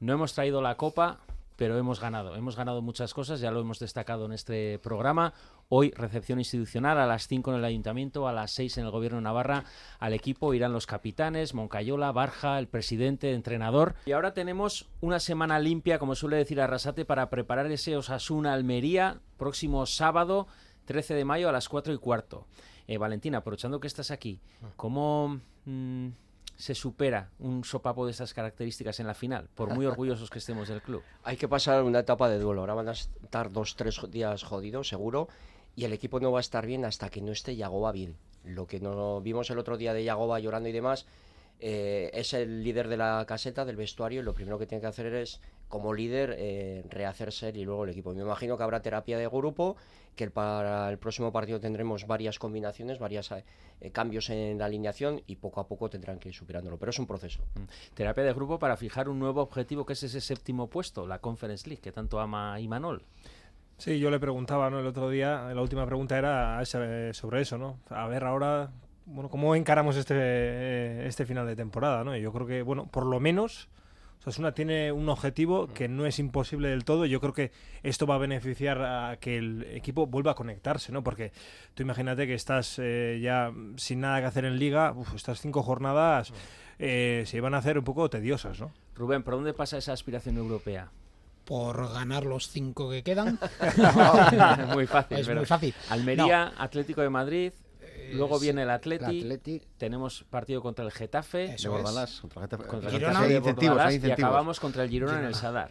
No hemos traído la copa, pero hemos ganado. Hemos ganado muchas cosas, ya lo hemos destacado en este programa. Hoy recepción institucional a las 5 en el Ayuntamiento, a las 6 en el Gobierno de Navarra. Al equipo irán los capitanes, Moncayola, Barja, el presidente, entrenador. Y ahora tenemos una semana limpia, como suele decir Arrasate, para preparar ese Osasuna Almería próximo sábado, 13 de mayo a las 4 y cuarto. Eh, Valentina, aprovechando que estás aquí, ¿cómo mm, se supera un sopapo de estas características en la final? Por muy orgullosos que estemos del club. Hay que pasar una etapa de duelo. Ahora van a estar dos, tres días jodidos, seguro, y el equipo no va a estar bien hasta que no esté Yagoba bien. Lo que no vimos el otro día de Yagoba llorando y demás, eh, es el líder de la caseta, del vestuario, y lo primero que tiene que hacer es, como líder, eh, rehacerse y luego el equipo. Me imagino que habrá terapia de grupo, que el- para el próximo partido tendremos varias combinaciones, varios cambios en la alineación y poco a poco tendrán que ir superándolo. Pero es un proceso. Terapia de grupo para fijar un nuevo objetivo que es ese séptimo puesto, la Conference League, que tanto ama Imanol. Sí, yo le preguntaba ¿no? el otro día, la última pregunta era ese- sobre eso, ¿no? A ver ahora, bueno, cómo encaramos este, eh, este final de temporada, ¿no? Y yo creo que, bueno, por lo menos Osasuna tiene un objetivo que no es imposible del todo. Yo creo que esto va a beneficiar a que el equipo vuelva a conectarse, ¿no? Porque tú imagínate que estás eh, ya sin nada que hacer en liga, uf, estas cinco jornadas eh, se iban a hacer un poco tediosas, ¿no? Rubén, ¿por dónde pasa esa aspiración europea? Por ganar los cinco que quedan. muy fácil. Es pero muy fácil. Almería, Atlético de Madrid. Luego sí, viene el Atleti, el Atleti. tenemos partido contra el Getafe, Eso De. Bordalás, contra Getafe. contra el Girona. Getafe de Bordalás y acabamos contra el Girona en el. Sadar.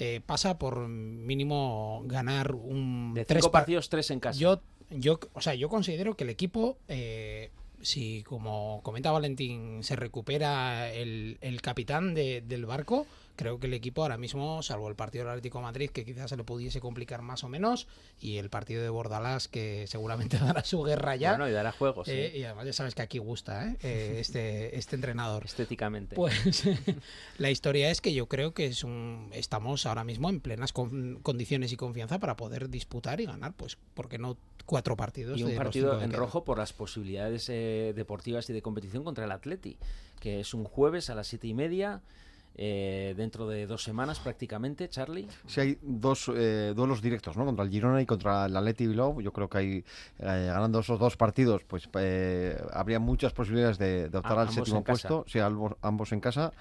Eh, pasa por mínimo ganar un De tres cinco par- partidos, tres en casa. Yo, yo, o sea, yo considero que el equipo, eh, si como comenta Valentín, se recupera el, el capitán de- del barco, creo que el equipo ahora mismo, salvo el partido del Atlético de Madrid, que quizás se le pudiese complicar más o menos, y el partido de Bordalás, que seguramente dará su guerra ya. Bueno, y dará juegos, eh, sí. Y además ya sabes que aquí gusta ¿eh? Eh, este, este entrenador. Estéticamente. Pues la historia es que yo creo que es un, estamos ahora mismo en plenas con- condiciones y confianza para poder disputar y ganar, pues, ¿por qué no cuatro partidos? y un de partido en rojo por las posibilidades eh, deportivas y de competición contra el Atleti, que es un jueves a las siete y media. Eh, dentro de dos semanas prácticamente, Charlie. Si hay dos eh, duelos directos, ¿no? Contra el Girona y contra el Atleti Bilbao. Yo creo que hay, eh, ganando esos dos partidos, pues eh, habría muchas posibilidades de, de optar A- al séptimo en casa. puesto. Sí, ambos, ambos en casa.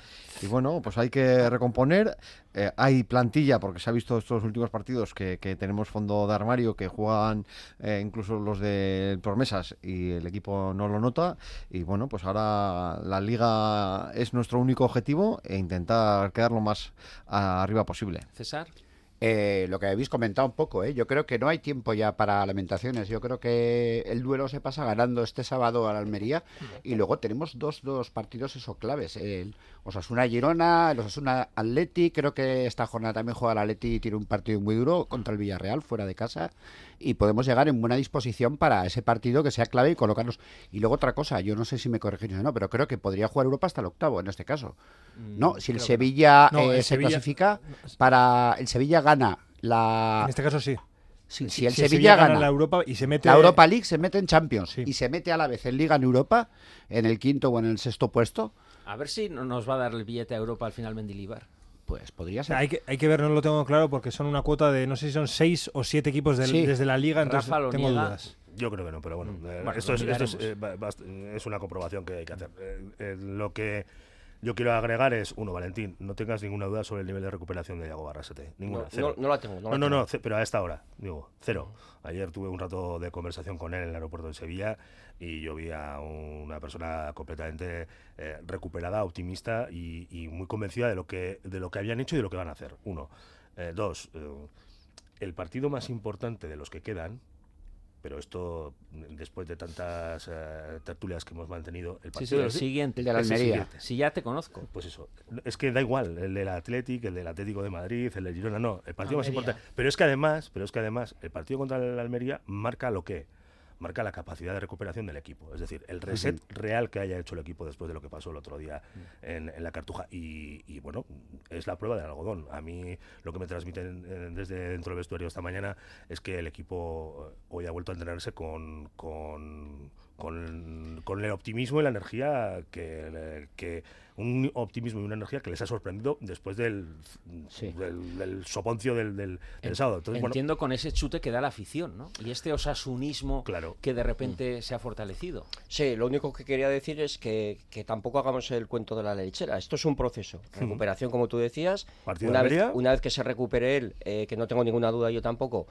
Y bueno, pues hay que recomponer. Eh, hay plantilla, porque se ha visto estos últimos partidos que, tenemos fondo de armario, que juegan eh, incluso los de promesas y el equipo no lo nota. Y bueno, pues ahora la liga es nuestro único objetivo e intentar quedar lo más arriba posible. César. Eh, lo que habéis comentado un poco, ¿eh? yo creo que no hay tiempo ya para lamentaciones. Yo creo que el duelo se pasa ganando este sábado a la Almería y luego tenemos dos, dos partidos eso claves. El Osasuna-Girona, el Osasuna-Atleti. Creo que esta jornada también juega el Atleti y tiene un partido muy duro contra el Villarreal fuera de casa y podemos llegar en buena disposición para ese partido que sea clave y colocarnos. Y luego otra cosa, yo no sé si me corregís o no, pero creo que podría jugar Europa hasta el octavo en este caso. No, si el creo que no. Sevilla No, eh, el se Sevilla- clasifica para el Sevilla gana la En este caso sí. si, Si- el si Sevilla, Sevilla gana gana la Europa y se mete- la Europa League se mete en Champions y se mete a la vez en Liga en Europa en el quinto o en el sexto puesto A ver si no nos va a dar el billete a Europa al final Mendilibar. Pues podría O sea, hay, que, hay que ver, no lo tengo claro, porque son una cuota de, no sé si son seis o siete equipos del- Sí. desde la liga, entonces Rafa lo tengo niega. dudas. Yo creo que no, pero bueno, eh, Bueno, esto, es, esto es, eh, es una comprobación que hay que hacer. Eh, eh, lo que yo quiero agregar es, uno, Valentín, no tengas ninguna duda sobre el nivel de recuperación de Iago Barrasete. Ninguna, No, cero. no- no la tengo, no No, la no, tengo. no, pero a esta hora, digo, cero. Ayer tuve un rato de conversación con él en el aeropuerto de Sevilla y yo vi a una persona completamente eh, recuperada, optimista y, y muy convencida de lo, que, de lo que habían hecho y de lo que van a hacer. Uno. Eh, dos, eh, el partido más importante de los que quedan, pero esto después de tantas eh, tertulias que hemos mantenido, el Sí, partido sí, el es- siguiente. el siguiente. Si ya te conozco. Pues eso, es que da igual, el del Athletic, el del Atlético de Madrid, el del Girona, no, el partido más Almería. importante. Pero es que además, pero es que además, el partido contra el Almería marca lo que marca la capacidad de recuperación del equipo, es decir, el reset real que haya hecho el equipo después de lo que pasó el otro día Mm. en, en la Cartuja. Y, y, bueno, es la prueba del algodón. A mí lo que me transmiten eh, desde dentro del vestuario esta mañana es que el equipo eh, hoy ha vuelto a entrenarse con, con, con, con el optimismo y la energía que, que un optimismo y una energía que les ha sorprendido después del, del, del soponcio del, del, del En- sábado. Entonces, bueno, Entiendo con ese chute que da la afición, ¿no? Y este osasunismo que de Mm. repente se ha fortalecido. Sí, lo único que quería decir es que, que tampoco hagamos el cuento de la lechera. Esto es un proceso. Recuperación, como tú decías. Una de vez, una vez que se recupere él, eh, que no tengo ninguna duda yo tampoco,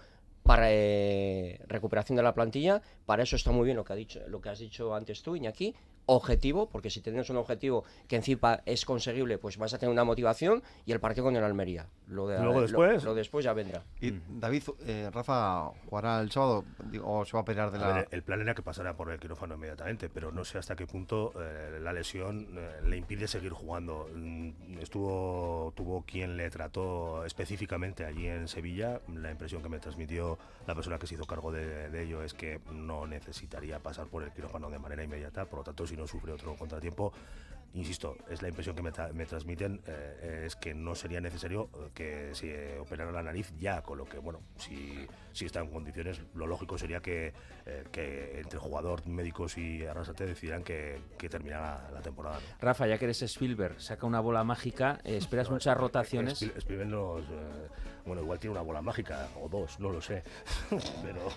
para eh, recuperación de la plantilla, para eso está muy bien lo que, ha dicho, lo que has dicho antes tú, Iñaki. Objetivo, porque si tienes un objetivo que encima es conseguible, pues vas a tener una motivación y el partido con el Almería. Lo de, Luego lo- después. Lo, después ya vendrá. Y David, eh, Rafa, ¿jugará el sábado o se va a pelear de A la...? ver, el plan era que pasara por el quirófano inmediatamente, pero no sé hasta qué punto eh, la lesión eh, le impide seguir jugando. Mm, Estuvo, tuvo quien le trató específicamente allí en Sevilla. La impresión que me transmitió la persona que se hizo cargo de, de ello es que no necesitaría pasar por el quirófano de manera inmediata, por lo tanto, si no sufre otro contratiempo, insisto, es la impresión que me, tra- me transmiten, eh, es que no sería necesario eh, que se operara la nariz ya, con lo que, bueno, si, si está en condiciones, lo lógico sería que, eh, que entre jugador, médicos y Arrasate decidieran que, que terminara la temporada. ¿no? Rafa, ya que eres Spielberg, saca una bola mágica, eh, esperas No, muchas rotaciones. Spiel- Spielberg nos, eh, bueno, igual tiene una bola mágica, o dos, no lo sé, pero...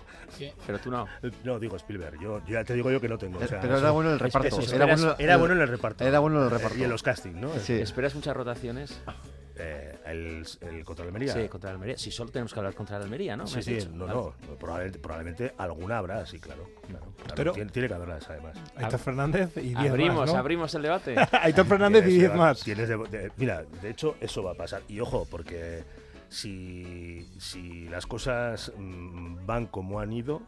Pero tú no. No, digo Spielberg, yo, yo ya te digo yo que no tengo. o sea, Pero era bueno el reparto, es- era esperas- bueno- era bueno en el reparto. era bueno en el Eh, reparto. Y en los castings, ¿no? Sí. ¿Esperas muchas rotaciones? Eh, el, el contra el Almería. Sí, contra el Almería. Sí, solo tenemos que hablar contra el Almería, ¿no? ¿Me Sí, has sí, dicho? no, no. Probablemente, probablemente alguna habrá, sí, claro. claro, claro. Pero- tiene, tiene que haberlas, además. Aitor Fernández y 10 Abrimos, más, ¿no? abrimos el debate. Aitor Fernández y Tienes 10 de- más. tienes de- de- mira, de hecho, eso va a pasar. Y ojo, porque si, si las cosas mm, van como han ido,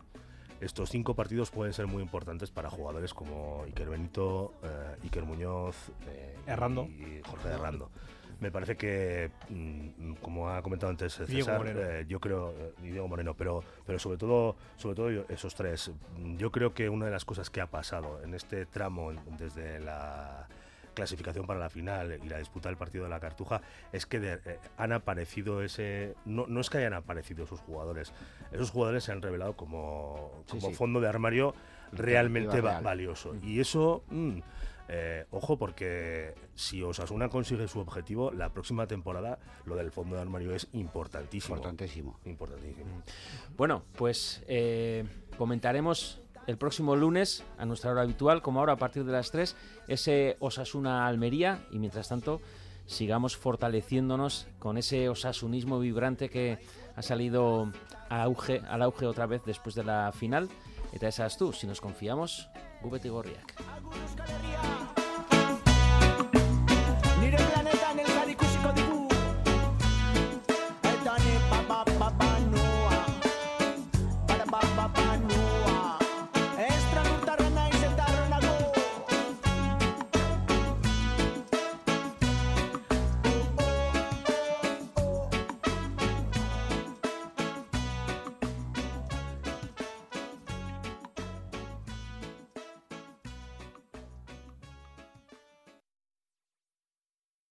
estos cinco partidos pueden ser muy importantes para jugadores como Iker Benito, eh, Iker Muñoz eh, Errando. y Jorge Errando. Me parece que, mm, como ha comentado antes eh, Diego César, Moreno. eh, yo creo, eh, y Diego Moreno, pero, pero sobre todo, sobre todo esos tres. Yo creo que una de las cosas que ha pasado en este tramo, desde la clasificación para la final y la disputa del partido de la Cartuja, es que de- eh, han aparecido ese. No, no es que hayan aparecido esos jugadores, esos jugadores se han revelado como, como sí. fondo de armario realmente va- real. valioso. Y eso. mm, Eh, ojo porque si Osasuna consigue su objetivo, la próxima temporada lo del fondo de armario es importantísimo. Importantísimo. Importantísimo. Bueno, pues eh, comentaremos el próximo lunes, a nuestra hora habitual, como ahora a partir de las 3, ese Osasuna Almería. Y mientras tanto, sigamos fortaleciéndonos con ese osasunismo vibrante que ha salido auge, al auge otra vez después de la final. Eta esas tú, si nos confiamos, gubete gorriak.